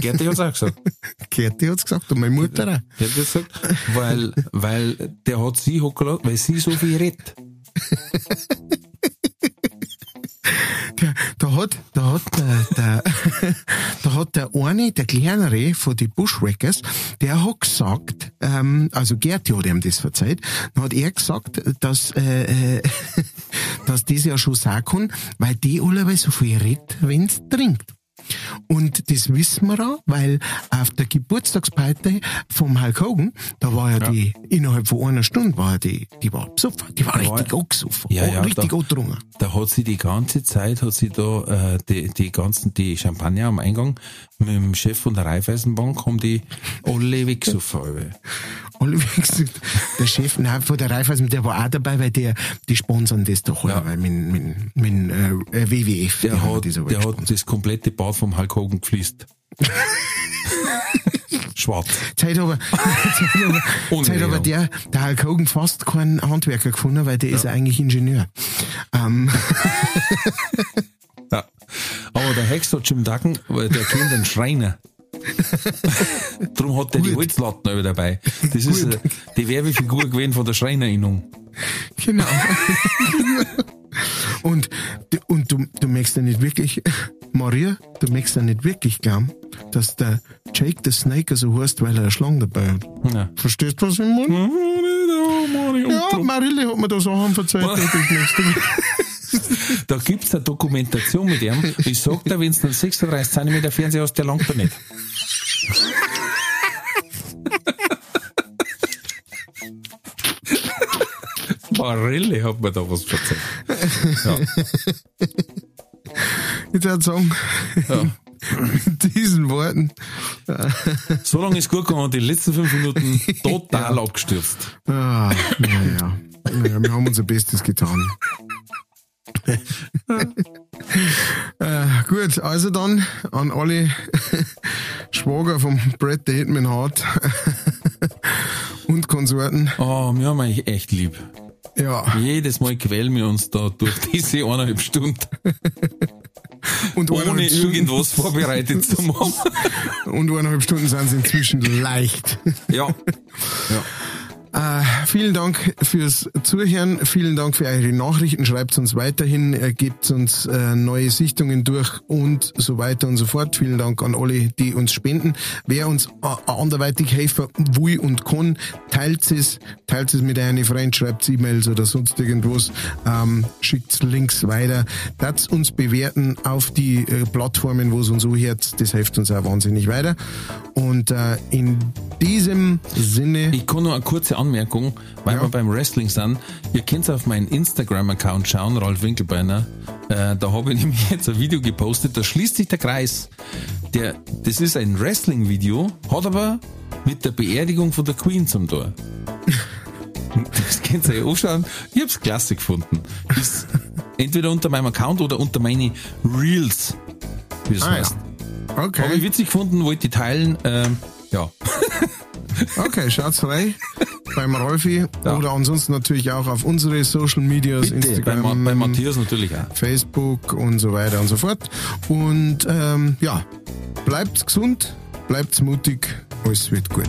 Gerti hat's auch gesagt. (laughs) Gerti hat's gesagt und meine Mutter auch. Der hat gesagt, weil, weil der hat sie hochgelassen, weil sie so viel redet. Der, da hat, da hat der, der, (laughs) da hat der eine, der kleinere von den Bushwhackers, der hat gesagt, ähm, also Gerti hat ihm das verzeiht, dann hat er gesagt, dass, äh, äh, (laughs) dass das ja schon sein kann, weil die alle so viel redet, wenn's trinkt. Und das wissen wir auch, weil auf der Geburtstagsparty vom Hulk Hogan, da war ja, die, innerhalb von einer Stunde war ja die, die war besoffen, die war Da war- richtig angesoffen, Ja, ja, richtig da- angetrunken. Da hat sie die ganze Zeit, hat sie da, äh, die, die ganzen, die Champagner am Eingang mit dem Chef von der Raiffeisenbank haben die alle weggesoffen. (laughs) alle. Alle gesagt, der Chef nein, von der Raiffeisen, der war auch dabei, weil der, die sponsern das doch, Ja. ja. weil mit, mit, mit äh, WWF, die Der hat, das der hat das komplette Bad vom Hulk Hogan gefließt. (laughs) Schwarz. Zeit aber, Zeit aber, (laughs) Zeit aber der, der Hulk Hogan fast keinen Handwerker gefunden, weil der ist ja eigentlich Ingenieur. Ähm, Ja. Aber der Hex hat Jim Duggan, weil der kennt den Schreiner. (laughs) Darum hat er die. Holzlatten auch dabei. Das ist Gut. äh, die Werbefigur gewesen von der Schreinerinnung. genau. und, und du, du merkst ja nicht wirklich, Maria, du merkst ja nicht wirklich glauben, dass der Jake the Snake so heißt, weil er eine Schlange dabei hat. Ja. Verstehst du, was ich meine? Ja, Marille hat mir da Sachen verzeiht, (laughs) das nächste Da gibt's eine Dokumentation mit ihm. Ich sag dir, wenn du einen 36 cm Fernseher hast, der langt da nicht. Marille hat mir da was erzählt. Ja. Ich würde sagen, Ja. mit diesen Worten, So lange ist gut gegangen und die letzten fünf Minuten total abgestürzt. ah, naja, naja, wir haben unser Bestes getan. Äh, gut, also dann an alle (laughs) Schwager vom Brett the Hitman Hart (laughs) und Konsorten. Oh, wir haben euch echt lieb. Ja, Jedes Mal quälen wir uns da durch diese eineinhalb Stunden, (laughs) und ohne irgendwas vorbereitet zu machen. Und eineinhalb Stunden sind sie inzwischen leicht. Ja. ja. Äh, vielen Dank fürs Zuhören, vielen Dank für eure Nachrichten, schreibt uns weiterhin, äh, gebt uns äh, neue Sichtungen durch und so weiter und so fort. Vielen Dank an alle, die uns spenden. Wer uns äh, anderweitig helfen will und kann, teilt es, teilt es mit einem Freund, schreibt E-Mails oder sonst irgendwas, ähm, schickt Links weiter. Das uns bewerten auf die äh, Plattformen, wo es uns so hört, das hilft uns auch wahnsinnig weiter. Und äh, in diesem Sinne... Ich kann nur eine kurze Anmerkung, weil ja. wir beim Wrestling sind. Ihr könnt auf meinen Instagram-Account schauen, Ralf Winkelbeiner. Äh, da habe ich (laughs) nämlich jetzt ein Video gepostet, da schließt sich der Kreis. Der, das ist ein Wrestling-Video, hat aber mit der Beerdigung von der Queen zum Tor. Das könnt ihr euch anschauen. Ich hab's klasse gefunden. Ist entweder unter meinem Account oder unter meine Reels, wie es ah, heißt. Ja. Okay. Habe ich witzig gefunden, wollte ich teilen. Ähm, ja. (laughs) Okay, schaut's rein beim Rolfi ja. oder ansonsten natürlich auch auf unsere Social Medias, Bitte, Instagram, bei, bei Matthias natürlich auch. Facebook und so weiter und so fort. Und ähm, ja, bleibt gesund, bleibt mutig, alles wird gut.